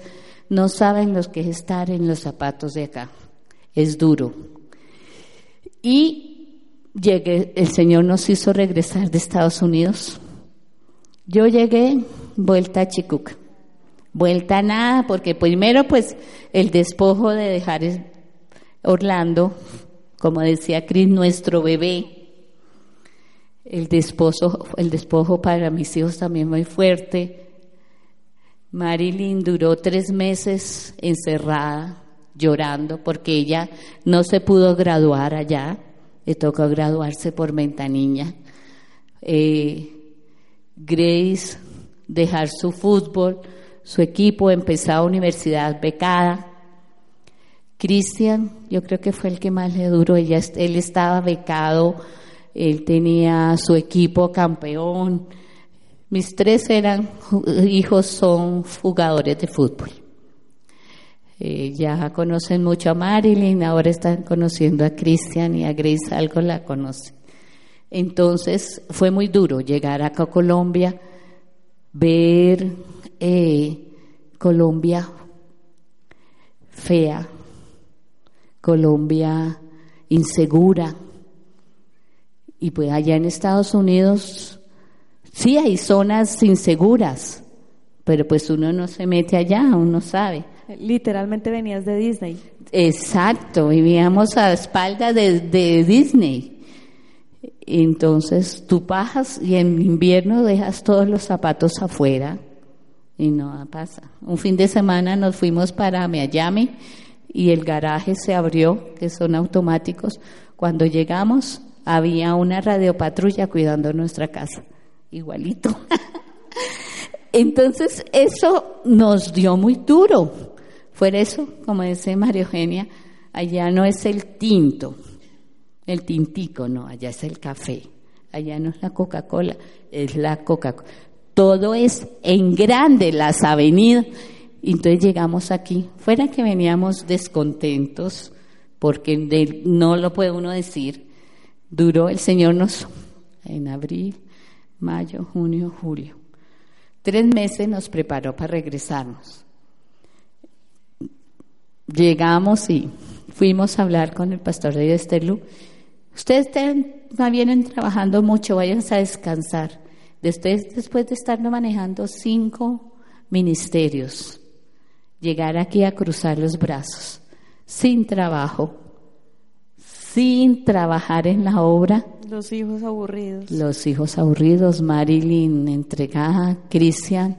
no saben lo que es estar en los zapatos de acá. Es duro. Y llegué, el Señor nos hizo regresar de Estados Unidos. Yo llegué vuelta a Chicuca. Vuelta a nada, porque primero pues el despojo de dejar Orlando, como decía Cris, nuestro bebé. El despojo, el despojo para mis hijos también muy fuerte. Marilyn duró tres meses encerrada, llorando, porque ella no se pudo graduar allá, le tocó graduarse por ventanilla. Eh, Grace dejar su fútbol, su equipo, empezar universidad becada. Cristian, yo creo que fue el que más le duró, ella, él estaba becado, él tenía su equipo campeón. Mis tres eran hijos son jugadores de fútbol. Eh, ya conocen mucho a Marilyn, ahora están conociendo a Cristian y a Grace algo la conocen. Entonces fue muy duro llegar acá a Colombia, ver eh, Colombia fea, Colombia insegura. Y pues allá en Estados Unidos sí hay zonas inseguras, pero pues uno no se mete allá, uno sabe. Literalmente venías de Disney. Exacto, vivíamos a espaldas de, de Disney. Entonces tú bajas y en invierno dejas todos los zapatos afuera y no pasa. Un fin de semana nos fuimos para Miami y el garaje se abrió, que son automáticos. Cuando llegamos había una radiopatrulla cuidando nuestra casa, igualito. Entonces eso nos dio muy duro. Fue eso, como dice María Eugenia, allá no es el tinto, el tintico, no, allá es el café, allá no es la Coca-Cola, es la Coca-Cola. Todo es en grande, las avenidas. Entonces llegamos aquí, fuera que veníamos descontentos, porque no lo puede uno decir, duró el Señor nos, en abril, mayo, junio, julio. Tres meses nos preparó para regresarnos. Llegamos y fuimos a hablar con el pastor de Estelú Ustedes vienen trabajando mucho, vayan a descansar. Después de estar manejando cinco ministerios, llegar aquí a cruzar los brazos, sin trabajo, sin trabajar en la obra. Los hijos aburridos. Los hijos aburridos, Marilyn entregada, Cristian,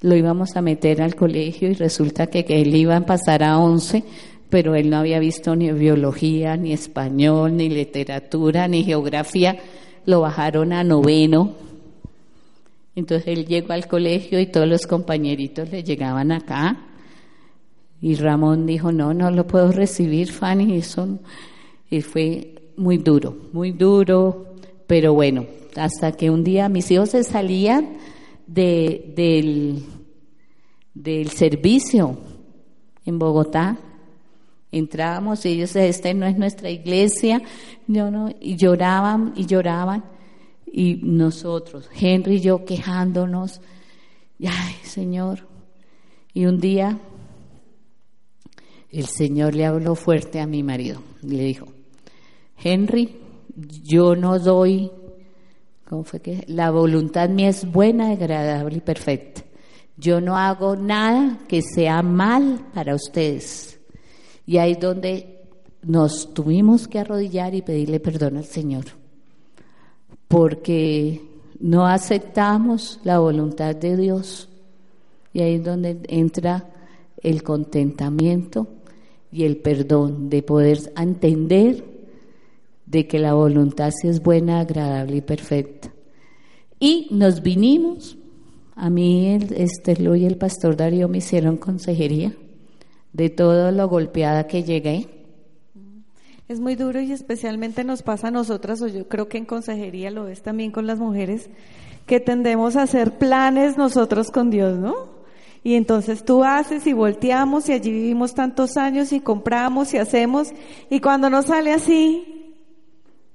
lo íbamos a meter al colegio y resulta que, que él iba a pasar a once pero él no había visto ni biología, ni español, ni literatura, ni geografía. Lo bajaron a noveno. Entonces él llegó al colegio y todos los compañeritos le llegaban acá. Y Ramón dijo, no, no lo puedo recibir, Fanny. Eso, y fue muy duro, muy duro, pero bueno, hasta que un día mis hijos se salían de, del, del servicio en Bogotá Entrábamos y ellos, esta no es nuestra iglesia, yo no, y lloraban y lloraban. Y nosotros, Henry y yo quejándonos, ay Señor. Y un día el Señor le habló fuerte a mi marido, le dijo, Henry, yo no doy, ¿cómo fue que? La voluntad mía es buena, agradable y perfecta. Yo no hago nada que sea mal para ustedes. Y ahí es donde nos tuvimos que arrodillar y pedirle perdón al Señor, porque no aceptamos la voluntad de Dios. Y ahí es donde entra el contentamiento y el perdón, de poder entender de que la voluntad sí es buena, agradable y perfecta. Y nos vinimos A mí, el, este, y el pastor Darío me hicieron consejería de todo lo golpeada que llegué. Es muy duro y especialmente nos pasa a nosotras, o yo creo que en consejería lo es también con las mujeres, que tendemos a hacer planes nosotros con Dios, ¿no? Y entonces tú haces y volteamos y allí vivimos tantos años y compramos y hacemos y cuando nos sale así,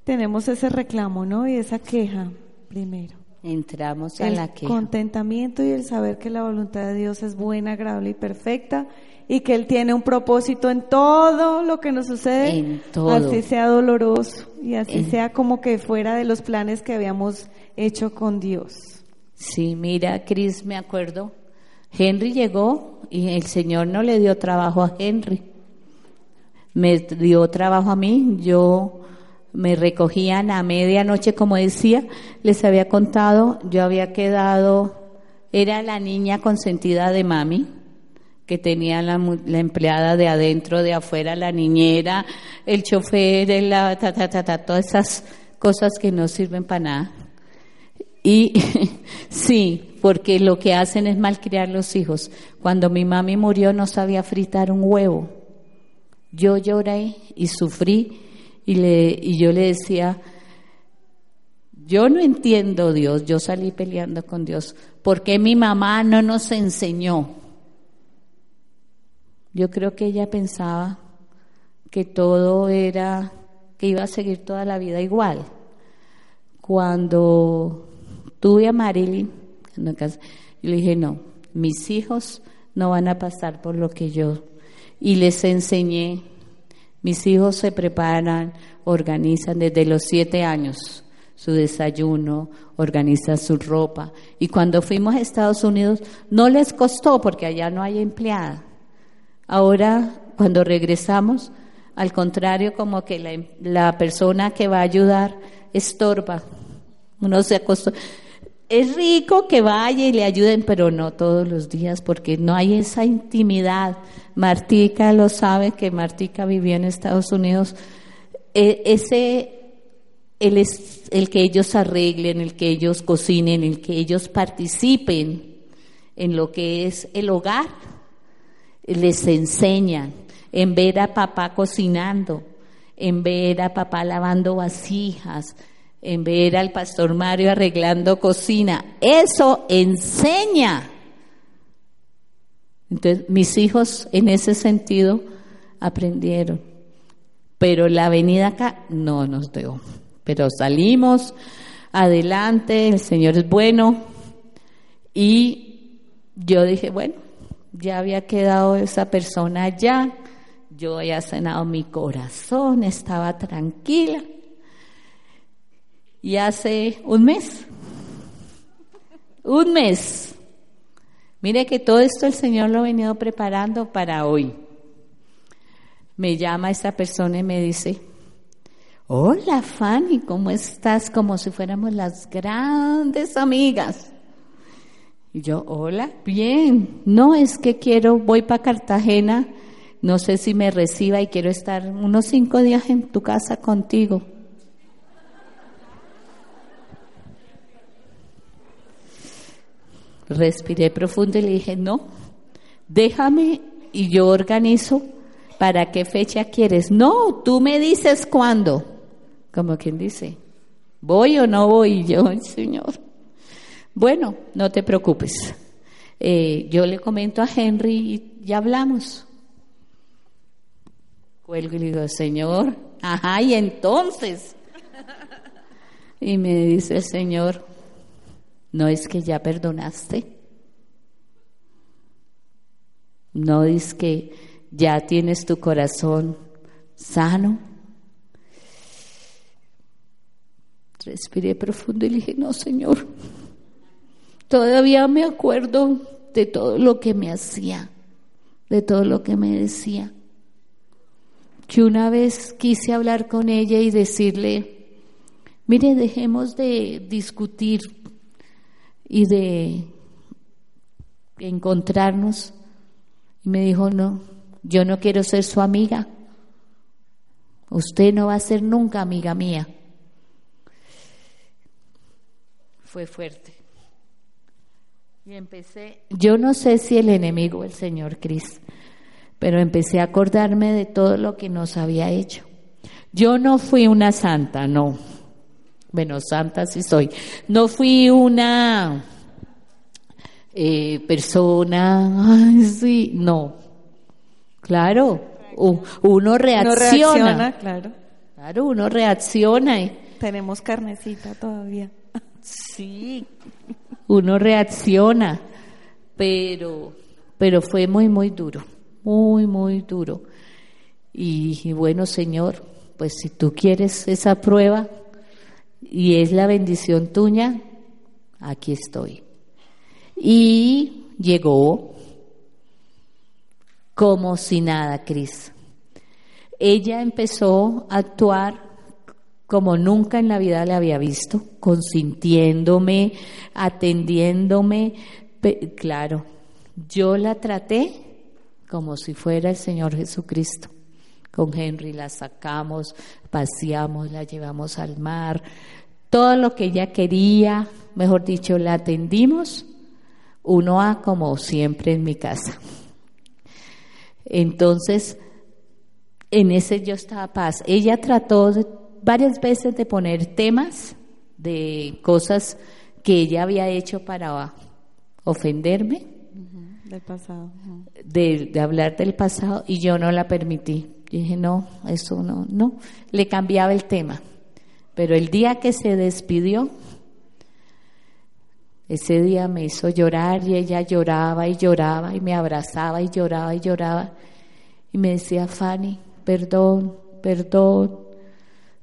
tenemos ese reclamo, ¿no? Y esa queja primero. Entramos a El la que contentamiento y el saber que la voluntad de Dios es buena, agradable y perfecta y que Él tiene un propósito en todo lo que nos sucede, En todo. así sea doloroso y así En- sea como que fuera de los planes que habíamos hecho con Dios. Sí, mira, Cris, me acuerdo. Henry llegó y el Señor no le dio trabajo a Henry. Me dio trabajo a mí. Yo me recogían a medianoche, como decía, les había contado, yo había quedado, era la niña consentida de mami, que tenía la, la empleada de adentro, de afuera, la niñera, el chofer, el, la, ta, ta, ta, ta, todas esas cosas que no sirven para nada. Y sí, porque lo que hacen es malcriar los hijos. Cuando mi mami murió no sabía fritar un huevo. Yo lloré y sufrí y, le, y yo le decía, yo no entiendo Dios, yo salí peleando con Dios, ¿por qué mi mamá no nos enseñó? Yo creo que ella pensaba que todo era, que iba a seguir toda la vida igual. Cuando tuve a Marilyn, yo le dije, no, mis hijos no van a pasar por lo que yo. Y les enseñé, mis hijos se preparan, organizan desde los siete años su desayuno, organizan su ropa. Y cuando fuimos a Estados Unidos, no les costó porque allá no hay empleada. Ahora, cuando regresamos, al contrario, como que la, persona que va a ayudar estorba. Uno se acostumbra. Es rico que vaya y le ayuden, pero no todos los días, porque no hay esa intimidad. Martica lo sabe, que Martica vivió en Estados Unidos. E- ese, el, es- el que ellos arreglen, el que ellos cocinen, el que ellos participen en lo que es el hogar, les enseñan en ver a papá cocinando, en ver a papá lavando vasijas, en ver al pastor Mario arreglando cocina. Eso enseña. Entonces, mis hijos en ese sentido aprendieron. Pero la venida acá no nos dio. Pero salimos adelante, el Señor es bueno. Y yo dije, bueno, ya había quedado esa persona allá, yo había cenado mi corazón, estaba tranquila. Y hace un mes, un mes, mire que todo esto el Señor lo ha venido preparando para hoy. Me llama esta persona y me dice, hola Fanny, ¿cómo estás? Como si fuéramos las grandes amigas. Y yo, hola, bien. No, es que quiero, voy para Cartagena, no sé si me reciba y quiero estar unos cinco días en tu casa contigo. Respiré profundo y le dije, no, déjame y yo organizo para qué fecha quieres. No, tú me dices cuándo. Como quien dice, ¿voy o no voy? Yo, "Ay, Señor. Bueno, no te preocupes. Eh, yo le comento a Henry y ya hablamos. Cuelgo y le digo, Señor, ajá, y entonces. Y me dice el Señor, ¿no es que ya perdonaste? ¿No es que ya tienes tu corazón sano? Respiré profundo y dije, no, Señor, todavía me acuerdo de todo lo que me hacía, de todo lo que me decía. Que una vez quise hablar con ella y decirle, mire, dejemos de discutir y de encontrarnos. Y me dijo, no, yo no quiero ser su amiga. Usted no va a ser nunca amiga mía. Fue fuerte. Y empecé, yo no sé si el enemigo el Señor Cris, pero empecé a acordarme de todo lo que nos había hecho. Yo no fui una santa, no. Bueno, santa sí soy. No fui una eh, persona, ay, sí, no. Claro, uno reacciona. Uno reacciona, claro. Claro, uno reacciona. Tenemos carnecita todavía. Sí, uno reacciona, pero, pero fue muy, muy duro, muy, muy duro. Y, y bueno, Señor, pues si tú quieres esa prueba y es la bendición tuya, aquí estoy. Y llegó como si nada, Cris. Ella empezó a actuar como nunca en la vida la había visto, consintiéndome, atendiéndome. Claro, yo la traté como si fuera el Señor Jesucristo. Con Henry la sacamos, paseamos, la llevamos al mar, todo lo que ella quería, mejor dicho, la atendimos, uno a como siempre en mi casa. Entonces, en ese yo estaba paz. Ella trató varias veces de poner temas de cosas que ella había hecho para ofenderme, Del pasado. de, de hablar del pasado, y yo no la permití. Dije, no, eso no, no. Le cambiaba el tema. Pero el día que se despidió, ese día me hizo llorar y ella lloraba y lloraba y me abrazaba y lloraba y lloraba. Y me decía, Fanny, perdón, perdón,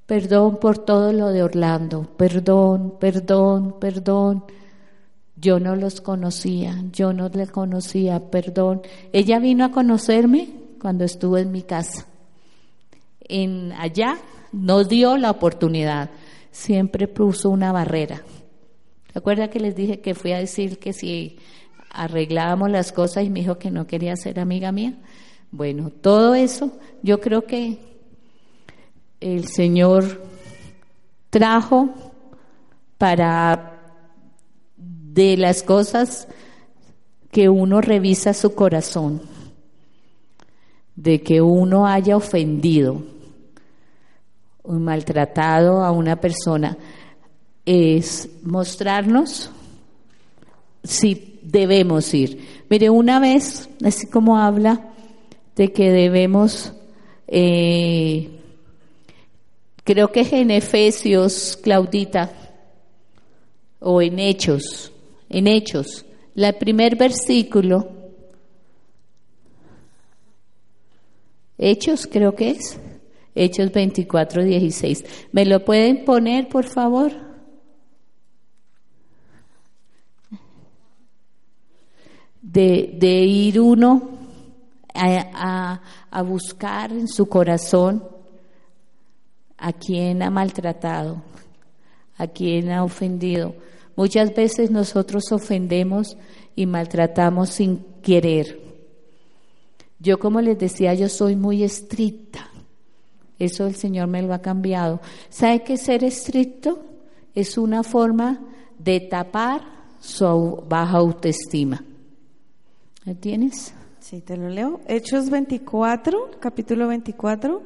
perdón por todo lo de Orlando, perdón, perdón, perdón. Yo no los conocía, yo no le conocía, perdón. Ella vino a conocerme cuando estuvo en mi casa. En allá no dio la oportunidad, siempre puso una barrera. ¿Se acuerda que les dije que fui a decir que si arreglábamos las cosas y me dijo que no quería ser amiga mía? Bueno, todo eso yo creo que el Señor trajo para de las cosas que uno revisa su corazón, de que uno haya ofendido o maltratado a una persona, es mostrarnos si debemos ir. Mire, una vez, así como habla de que debemos, eh, creo que es en Efesios, Claudita, o en Hechos, en Hechos, el primer versículo, Hechos creo que es, Hechos 24, 16. ¿Me lo pueden poner, por favor? De, de ir uno a, a, a buscar en su corazón a quien ha maltratado, a quien ha ofendido. Muchas veces nosotros ofendemos y maltratamos sin querer. Yo, como les decía, yo soy muy estricta. Eso el Señor me lo ha cambiado. ¿Sabe que ser estricto es una forma de tapar su baja autoestima? ¿Me tienes? Sí, te lo leo. Hechos 24, capítulo 24,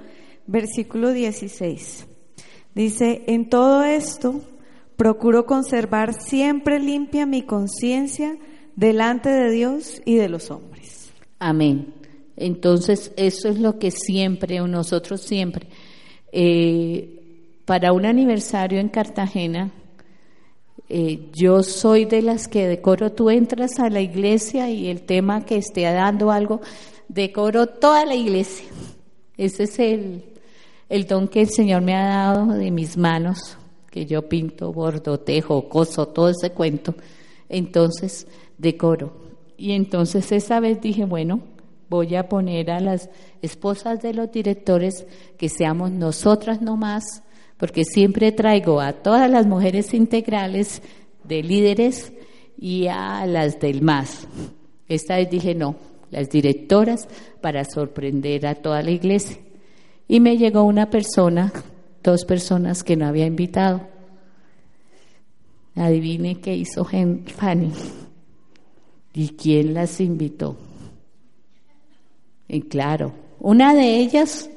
versículo 16. Dice, en todo esto procuro conservar siempre limpia mi conciencia delante de Dios y de los hombres. Amén. Entonces, eso es lo que siempre, o nosotros siempre, eh, para un aniversario en Cartagena, eh, yo soy de las que decoro, tú entras a la iglesia y el tema que esté dando algo, decoro toda la iglesia. Ese es el, el don que el Señor me ha dado de mis manos, que yo pinto, bordo, tejo, coso, todo ese cuento. Entonces, decoro. Y entonces esa vez dije, bueno, voy a poner a las esposas de los directores que seamos nosotras nomás, porque siempre traigo a todas las mujeres integrales de líderes y a las del MAS. Esta vez dije no, las directoras para sorprender a toda la iglesia. Y me llegó una persona, dos personas que no había invitado. Adivine qué hizo Fanny. ¿Y quién las invitó? Y claro, una de ellas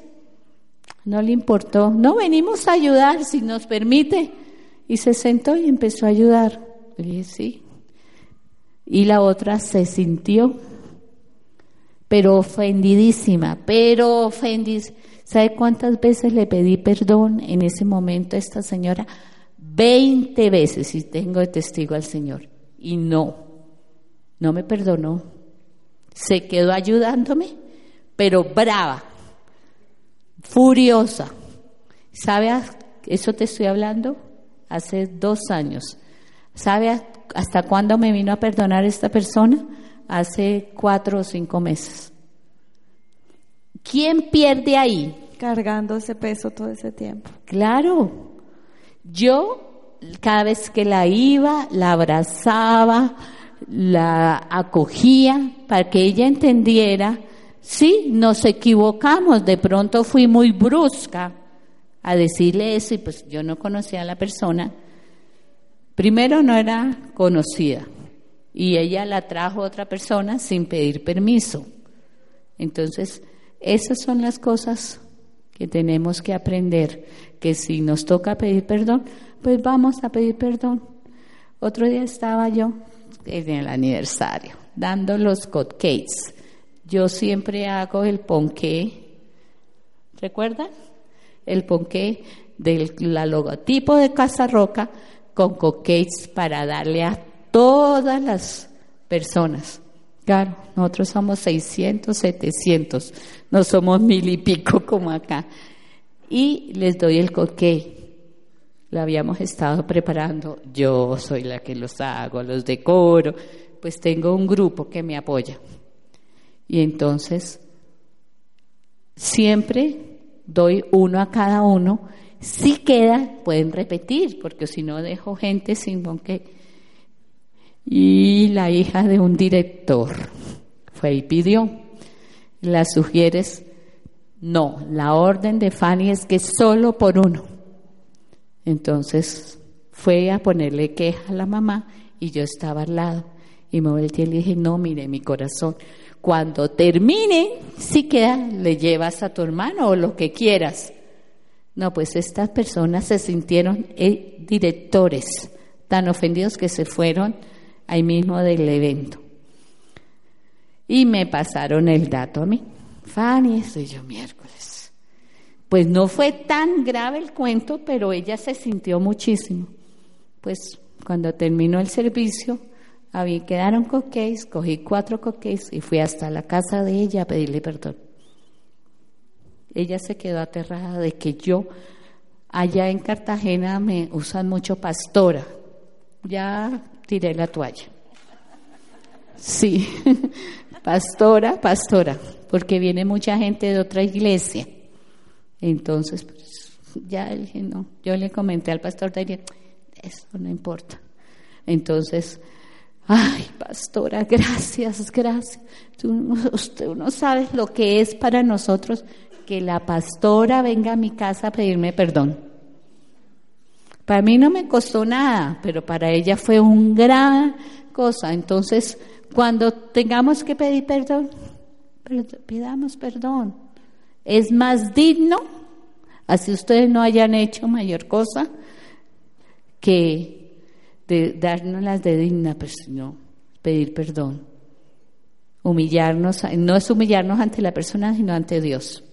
no le importó, no venimos a ayudar si nos permite. Y se sentó y empezó a ayudar. Le dije, sí. Y la otra se sintió, pero ofendidísima, pero ofendidísima. ¿Sabe cuántas veces le pedí perdón en ese momento a esta señora? Veinte veces, y tengo de testigo al Señor. Y no, no me perdonó. Se quedó ayudándome, pero brava, furiosa. ¿Sabe? a- Eso te estoy hablando hace dos años. ¿Sabe a- hasta cuándo me vino a perdonar esta persona? Hace cuatro o cinco meses. ¿Quién pierde ahí? Cargando ese peso todo ese tiempo. Claro. Yo cada vez que la iba, la abrazaba, la acogía para que ella entendiera, sí, nos equivocamos, de pronto fui muy brusca a decirle eso y pues yo no conocía a la persona. Primero no era conocida y ella la trajo otra persona sin pedir permiso. Entonces, esas son las cosas que tenemos que aprender, que si nos toca pedir perdón, pues vamos a pedir perdón. Otro día estaba yo en el aniversario dando los cupcakes. Yo siempre hago el ponqué, ¿recuerdan? El ponqué del la logotipo de Casa Roca con cupcakes para darle a todas las personas. Claro, nosotros somos 600, 700, no somos mil y pico como acá. Y les doy el cupcake. Lo habíamos estado preparando. Yo soy la que los hago, los decoro. Pues tengo un grupo que me apoya. Y entonces, siempre doy uno a cada uno. Si queda, pueden repetir, porque si no dejo gente sin ponqué. Y la hija de un director fue y pidió. La sugieres, no, la orden de Fanny es que solo por uno. Entonces fue a ponerle queja a la mamá y yo estaba al lado. Y me volteé y le dije, no, mire mi corazón, cuando termine, si queda, le llevas a tu hermano o lo que quieras. No, pues estas personas se sintieron eh, directores tan ofendidos que se fueron ahí mismo del evento. Y me pasaron el dato a mí. Fanny, soy yo miércoles. Pues no fue tan grave el cuento, pero ella se sintió muchísimo. Pues cuando terminó el servicio, había, quedaron cupcakes, cogí cuatro cupcakes y fui hasta la casa de ella a pedirle perdón. Ella se quedó aterrada de que yo, allá en Cartagena, me usan mucho pastora. Ya tiré la toalla. Sí, pastora, pastora, porque viene mucha gente de otra iglesia. Entonces, pues, ya dije, no, yo le comenté al pastor Daniel, eso no importa. Entonces, ay, pastora, gracias, gracias. Tú, usted no sabe lo que es para nosotros que la pastora venga a mi casa a pedirme perdón. Para mí no me costó nada, pero para ella fue un gran cosa. Entonces, cuando tengamos que pedir perdón, pidamos perdón. Es más digno, así ustedes no hayan hecho mayor cosa, que de darnos las de digna, pues no, pedir perdón. Humillarnos, no es humillarnos ante la persona, sino ante Dios.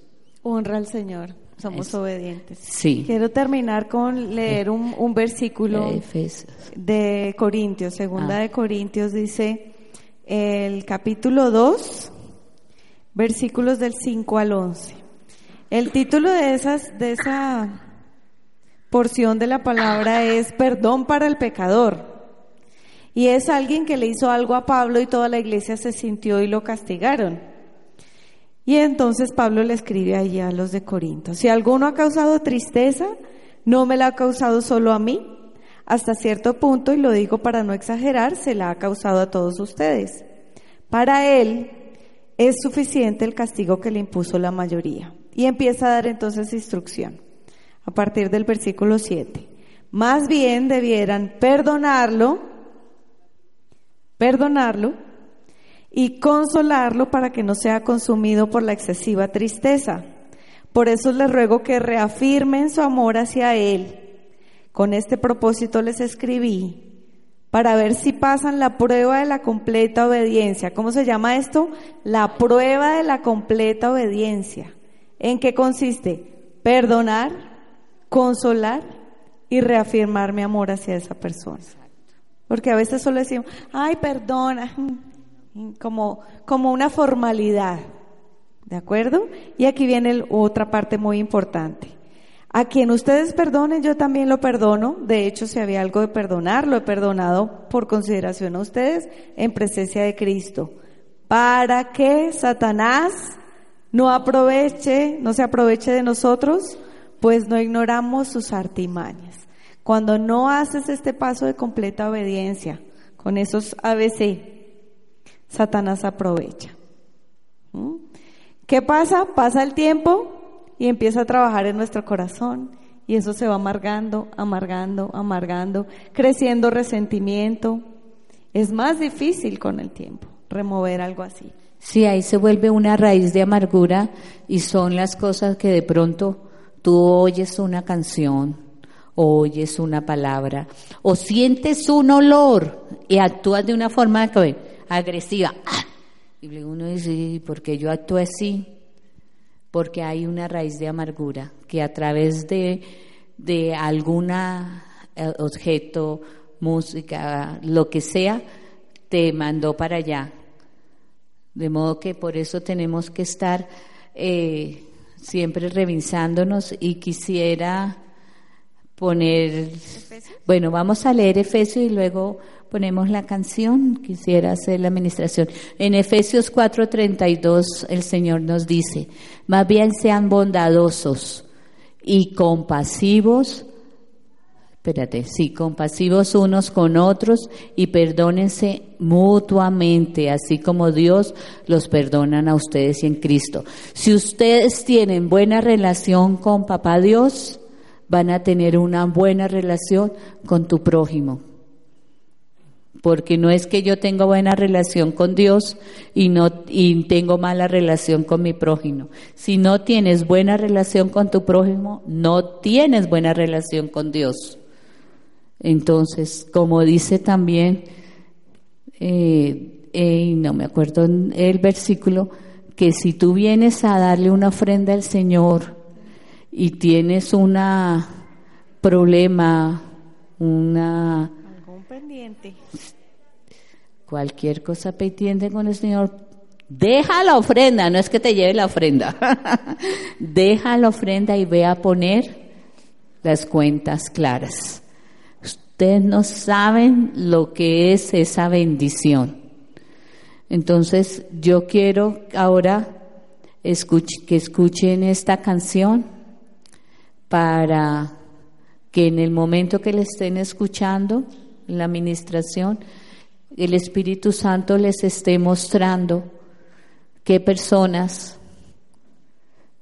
Honra al Señor. Somos Es- obedientes. Sí. Quiero terminar con leer un, un versículo Efesios. de Corintios, segunda Ah. de Corintios dice el capítulo 2, versículos del 5 al 11. El título de esas de esa porción de la palabra es perdón para el pecador. Y es alguien que le hizo algo a Pablo y toda la iglesia se sintió y lo castigaron. Y entonces Pablo le escribe allí a los de Corinto, si alguno ha causado tristeza, no me la ha causado solo a mí, hasta cierto punto, y lo digo para no exagerar, se la ha causado a todos ustedes. Para él es suficiente el castigo que le impuso la mayoría. Y empieza a dar entonces instrucción, a partir del versículo 7. Más bien debieran perdonarlo, perdonarlo y consolarlo para que no sea consumido por la excesiva tristeza. Por eso les ruego que reafirmen su amor hacia Él. Con este propósito les escribí para ver si pasan la prueba de la completa obediencia. ¿Cómo se llama esto? La prueba de la completa obediencia. ¿En qué consiste? Perdonar, consolar y reafirmar mi amor hacia esa persona. Porque a veces solo decimos, ay, perdona, como, como una formalidad. ¿De acuerdo? Y aquí viene otra parte muy importante. A quien ustedes perdonen, yo también lo perdono. De hecho, si había algo de perdonar, lo he perdonado por consideración a ustedes en presencia de Cristo. Para que Satanás no aproveche, no se aproveche de nosotros, pues no ignoramos sus artimañas. Cuando no haces este paso de completa obediencia con esos ABC, Satanás aprovecha. ¿Mm? ¿Qué pasa? Pasa el tiempo, y empieza a trabajar en nuestro corazón y eso se va amargando, amargando, amargando, creciendo resentimiento. Es más difícil con el tiempo remover algo así. Sí, ahí se vuelve una raíz de amargura y son las cosas que de pronto tú oyes una canción, oyes una palabra o sientes un olor y actúas de una forma agresiva. Y uno dice, ¿por qué yo actúo así? porque hay una raíz de amargura que a través de, de algún eh, objeto, música, lo que sea, te mandó para allá. De modo que por eso tenemos que estar eh, siempre revisándonos y quisiera poner, bueno, vamos a leer Efesios y luego ponemos la canción, quisiera hacer la administración. En Efesios 4:32 el Señor nos dice, más bien sean bondadosos y compasivos, espérate, sí, compasivos unos con otros y perdónense mutuamente, así como Dios los perdonan a ustedes y en Cristo. Si ustedes tienen buena relación con Papá Dios, van a tener una buena relación con tu prójimo porque no es que yo tenga buena relación con Dios y no y tengo mala relación con mi prójimo. Si no tienes buena relación con tu prójimo, no tienes buena relación con Dios. Entonces, como dice también, eh, eh, no me acuerdo el versículo, que si tú vienes a darle una ofrenda al Señor y tienes un problema, una pendiente. Cualquier cosa pendiente con el Señor, deja la ofrenda, no es que te lleve la ofrenda. deja la ofrenda y ve a poner las cuentas claras. Ustedes no saben lo que es esa bendición. Entonces, yo quiero ahora que escuchen esta canción para que en el momento que le estén escuchando, la administración, el Espíritu Santo les esté mostrando qué personas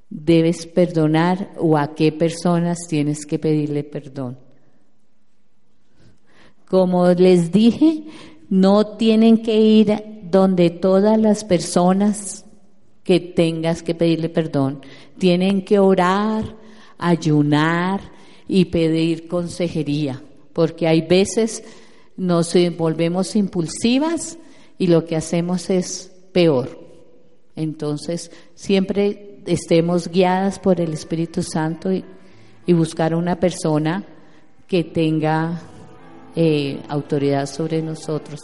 debes perdonar o a qué personas tienes que pedirle perdón. Como les dije, no tienen que ir donde todas las personas que tengas que pedirle perdón. Tienen que orar, ayunar y pedir consejería porque hay veces nos volvemos impulsivas y lo que hacemos es peor. Entonces, siempre estemos guiadas por el Espíritu Santo y, buscar una persona que tenga eh, autoridad sobre nosotros.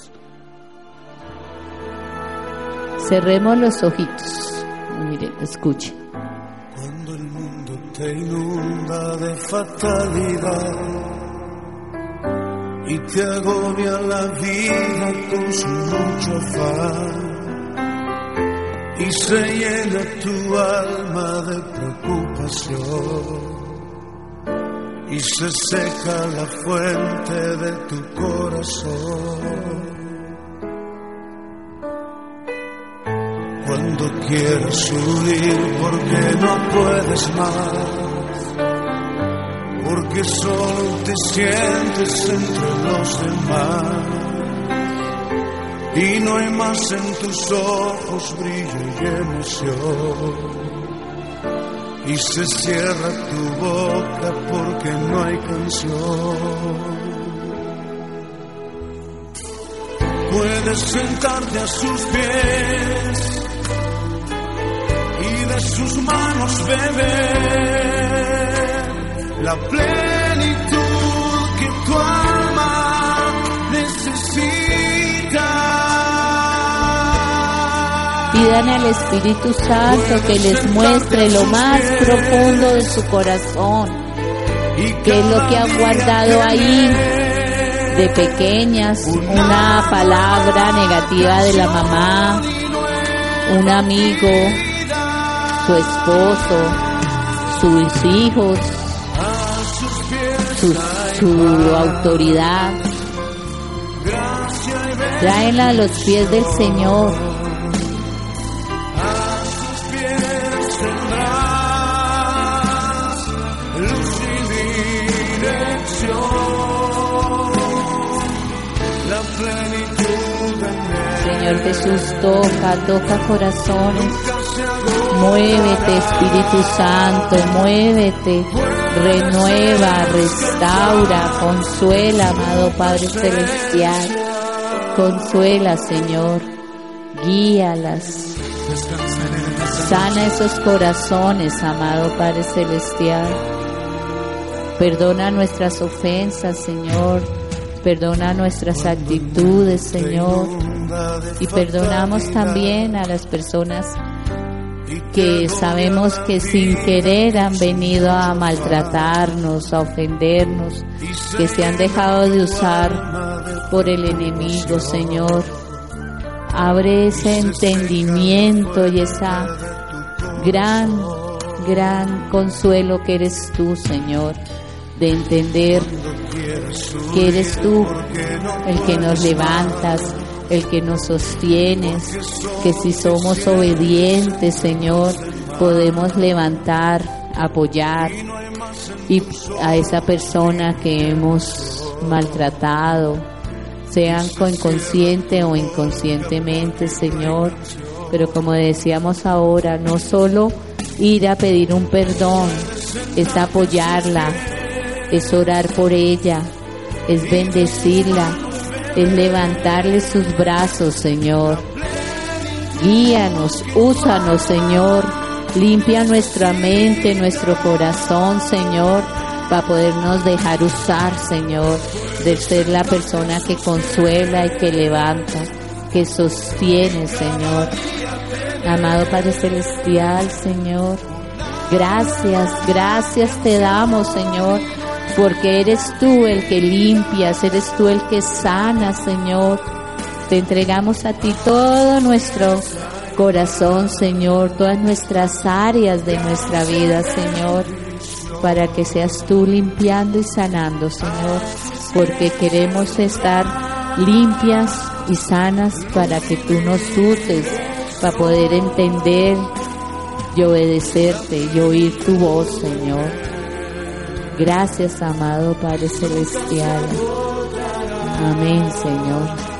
Cerremos los ojitos. Miren, escuchen. Cuando el mundo te inunda de fatalidad y te agobia la vida con su mucho afán y se llena tu alma de preocupación y se seca la fuente de tu corazón. Cuando quieras huir porque no puedes más porque solo te sientes entre los demás y no hay más en tus ojos brillo y emoción. Y se cierra tu boca porque no hay canción. Puedes sentarte a sus pies y de sus manos beber la plenitud que tu alma Pidan al Espíritu Santo que les muestre lo más profundo de su corazón, qué es lo que han guardado ahí de pequeñas, una palabra negativa de la mamá, un amigo, su esposo, sus hijos, su, su autoridad. Tráenla a los pies del Señor. Señor Jesús, toca, toca corazones. Muévete, Espíritu Santo, muévete. Renueva, restaura, consuela, amado Padre Celestial. Consuela, Señor. Guíalas. Sana esos corazones, amado Padre Celestial. Perdona nuestras ofensas, Señor. Perdona nuestras actitudes, Señor. Y perdonamos también a las personas que sabemos que sin querer han venido a maltratarnos, a ofendernos, que se han dejado de usar por el enemigo, Señor. Abre ese entendimiento y esa gran, gran consuelo que eres tú, Señor, de entender que eres tú el que nos levantas, el que nos sostienes, que si somos obedientes, Señor, podemos levantar, apoyar y a esa persona que hemos maltratado, sean con consciente o inconscientemente, Señor. Pero como decíamos ahora, no solo ir a pedir un perdón, es apoyarla, es orar por ella, es bendecirla, es levantarle sus brazos, Señor. Guíanos, úsanos, Señor. Limpia nuestra mente, nuestro corazón, Señor, para podernos dejar usar, Señor, de ser la persona que consuela y que levanta, que sostiene, Señor. Amado Padre Celestial, Señor, gracias, gracias te damos, Señor, porque eres tú el que limpias, eres tú el que sana, Señor. Te entregamos a ti todo nuestro corazón, Señor, todas nuestras áreas de nuestra vida, Señor, para que seas tú limpiando y sanando, Señor, porque queremos estar limpias y sanas para que tú nos uses, para poder entender y obedecerte y oír tu voz, Señor. Gracias, amado Padre Celestial. Amén, Señor.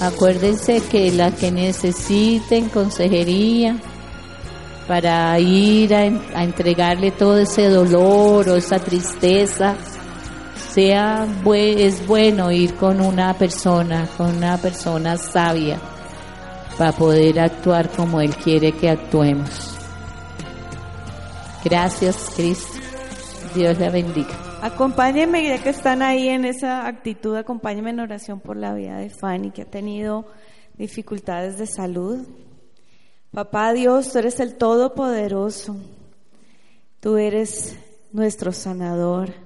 Acuérdense que las que necesiten consejería para ir a, a entregarle todo ese dolor o esa tristeza, sea es bueno ir con una persona, con una persona sabia, para poder actuar como Él quiere que actuemos. Gracias, Cristo. Dios la bendiga. Acompáñenme, ya que están ahí en esa actitud, acompáñenme en oración por la vida de Fanny, que ha tenido dificultades de salud. Papá Dios, tú eres el Todopoderoso. Tú eres nuestro sanador.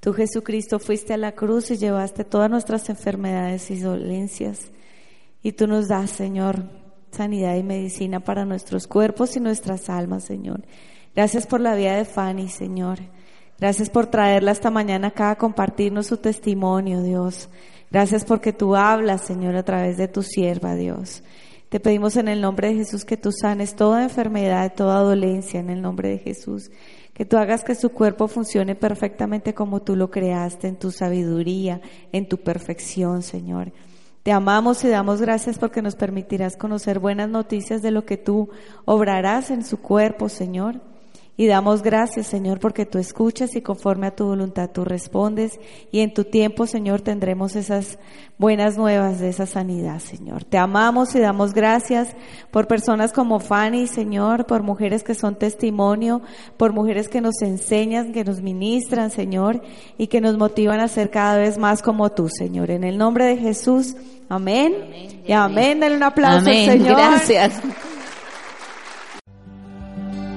Tú, Jesucristo, fuiste a la cruz y llevaste todas nuestras enfermedades y dolencias. Y tú nos das, Señor, sanidad y medicina para nuestros cuerpos y nuestras almas, Señor. Gracias por la vida de Fanny, Señor. Gracias por traerla esta mañana acá a compartirnos su testimonio, Dios. Gracias porque tú hablas, Señor, a través de tu sierva, Dios. Te pedimos en el nombre de Jesús que tú sanes toda enfermedad, toda dolencia en el nombre de Jesús. Que tú hagas que su cuerpo funcione perfectamente como tú lo creaste, en tu sabiduría, en tu perfección, Señor. Te amamos y damos gracias porque nos permitirás conocer buenas noticias de lo que tú obrarás en su cuerpo, Señor. Y damos gracias, Señor, porque tú escuchas y conforme a tu voluntad tú respondes. Y en tu tiempo, Señor, tendremos esas buenas nuevas de esa sanidad, Señor. Te amamos y damos gracias por personas como Fanny, Señor, por mujeres que son testimonio, por mujeres que nos enseñan, que nos ministran, Señor, y que nos motivan a ser cada vez más como tú, Señor. En el nombre de Jesús, amén. y amén. Dale un aplauso Amén. Señor. Gracias.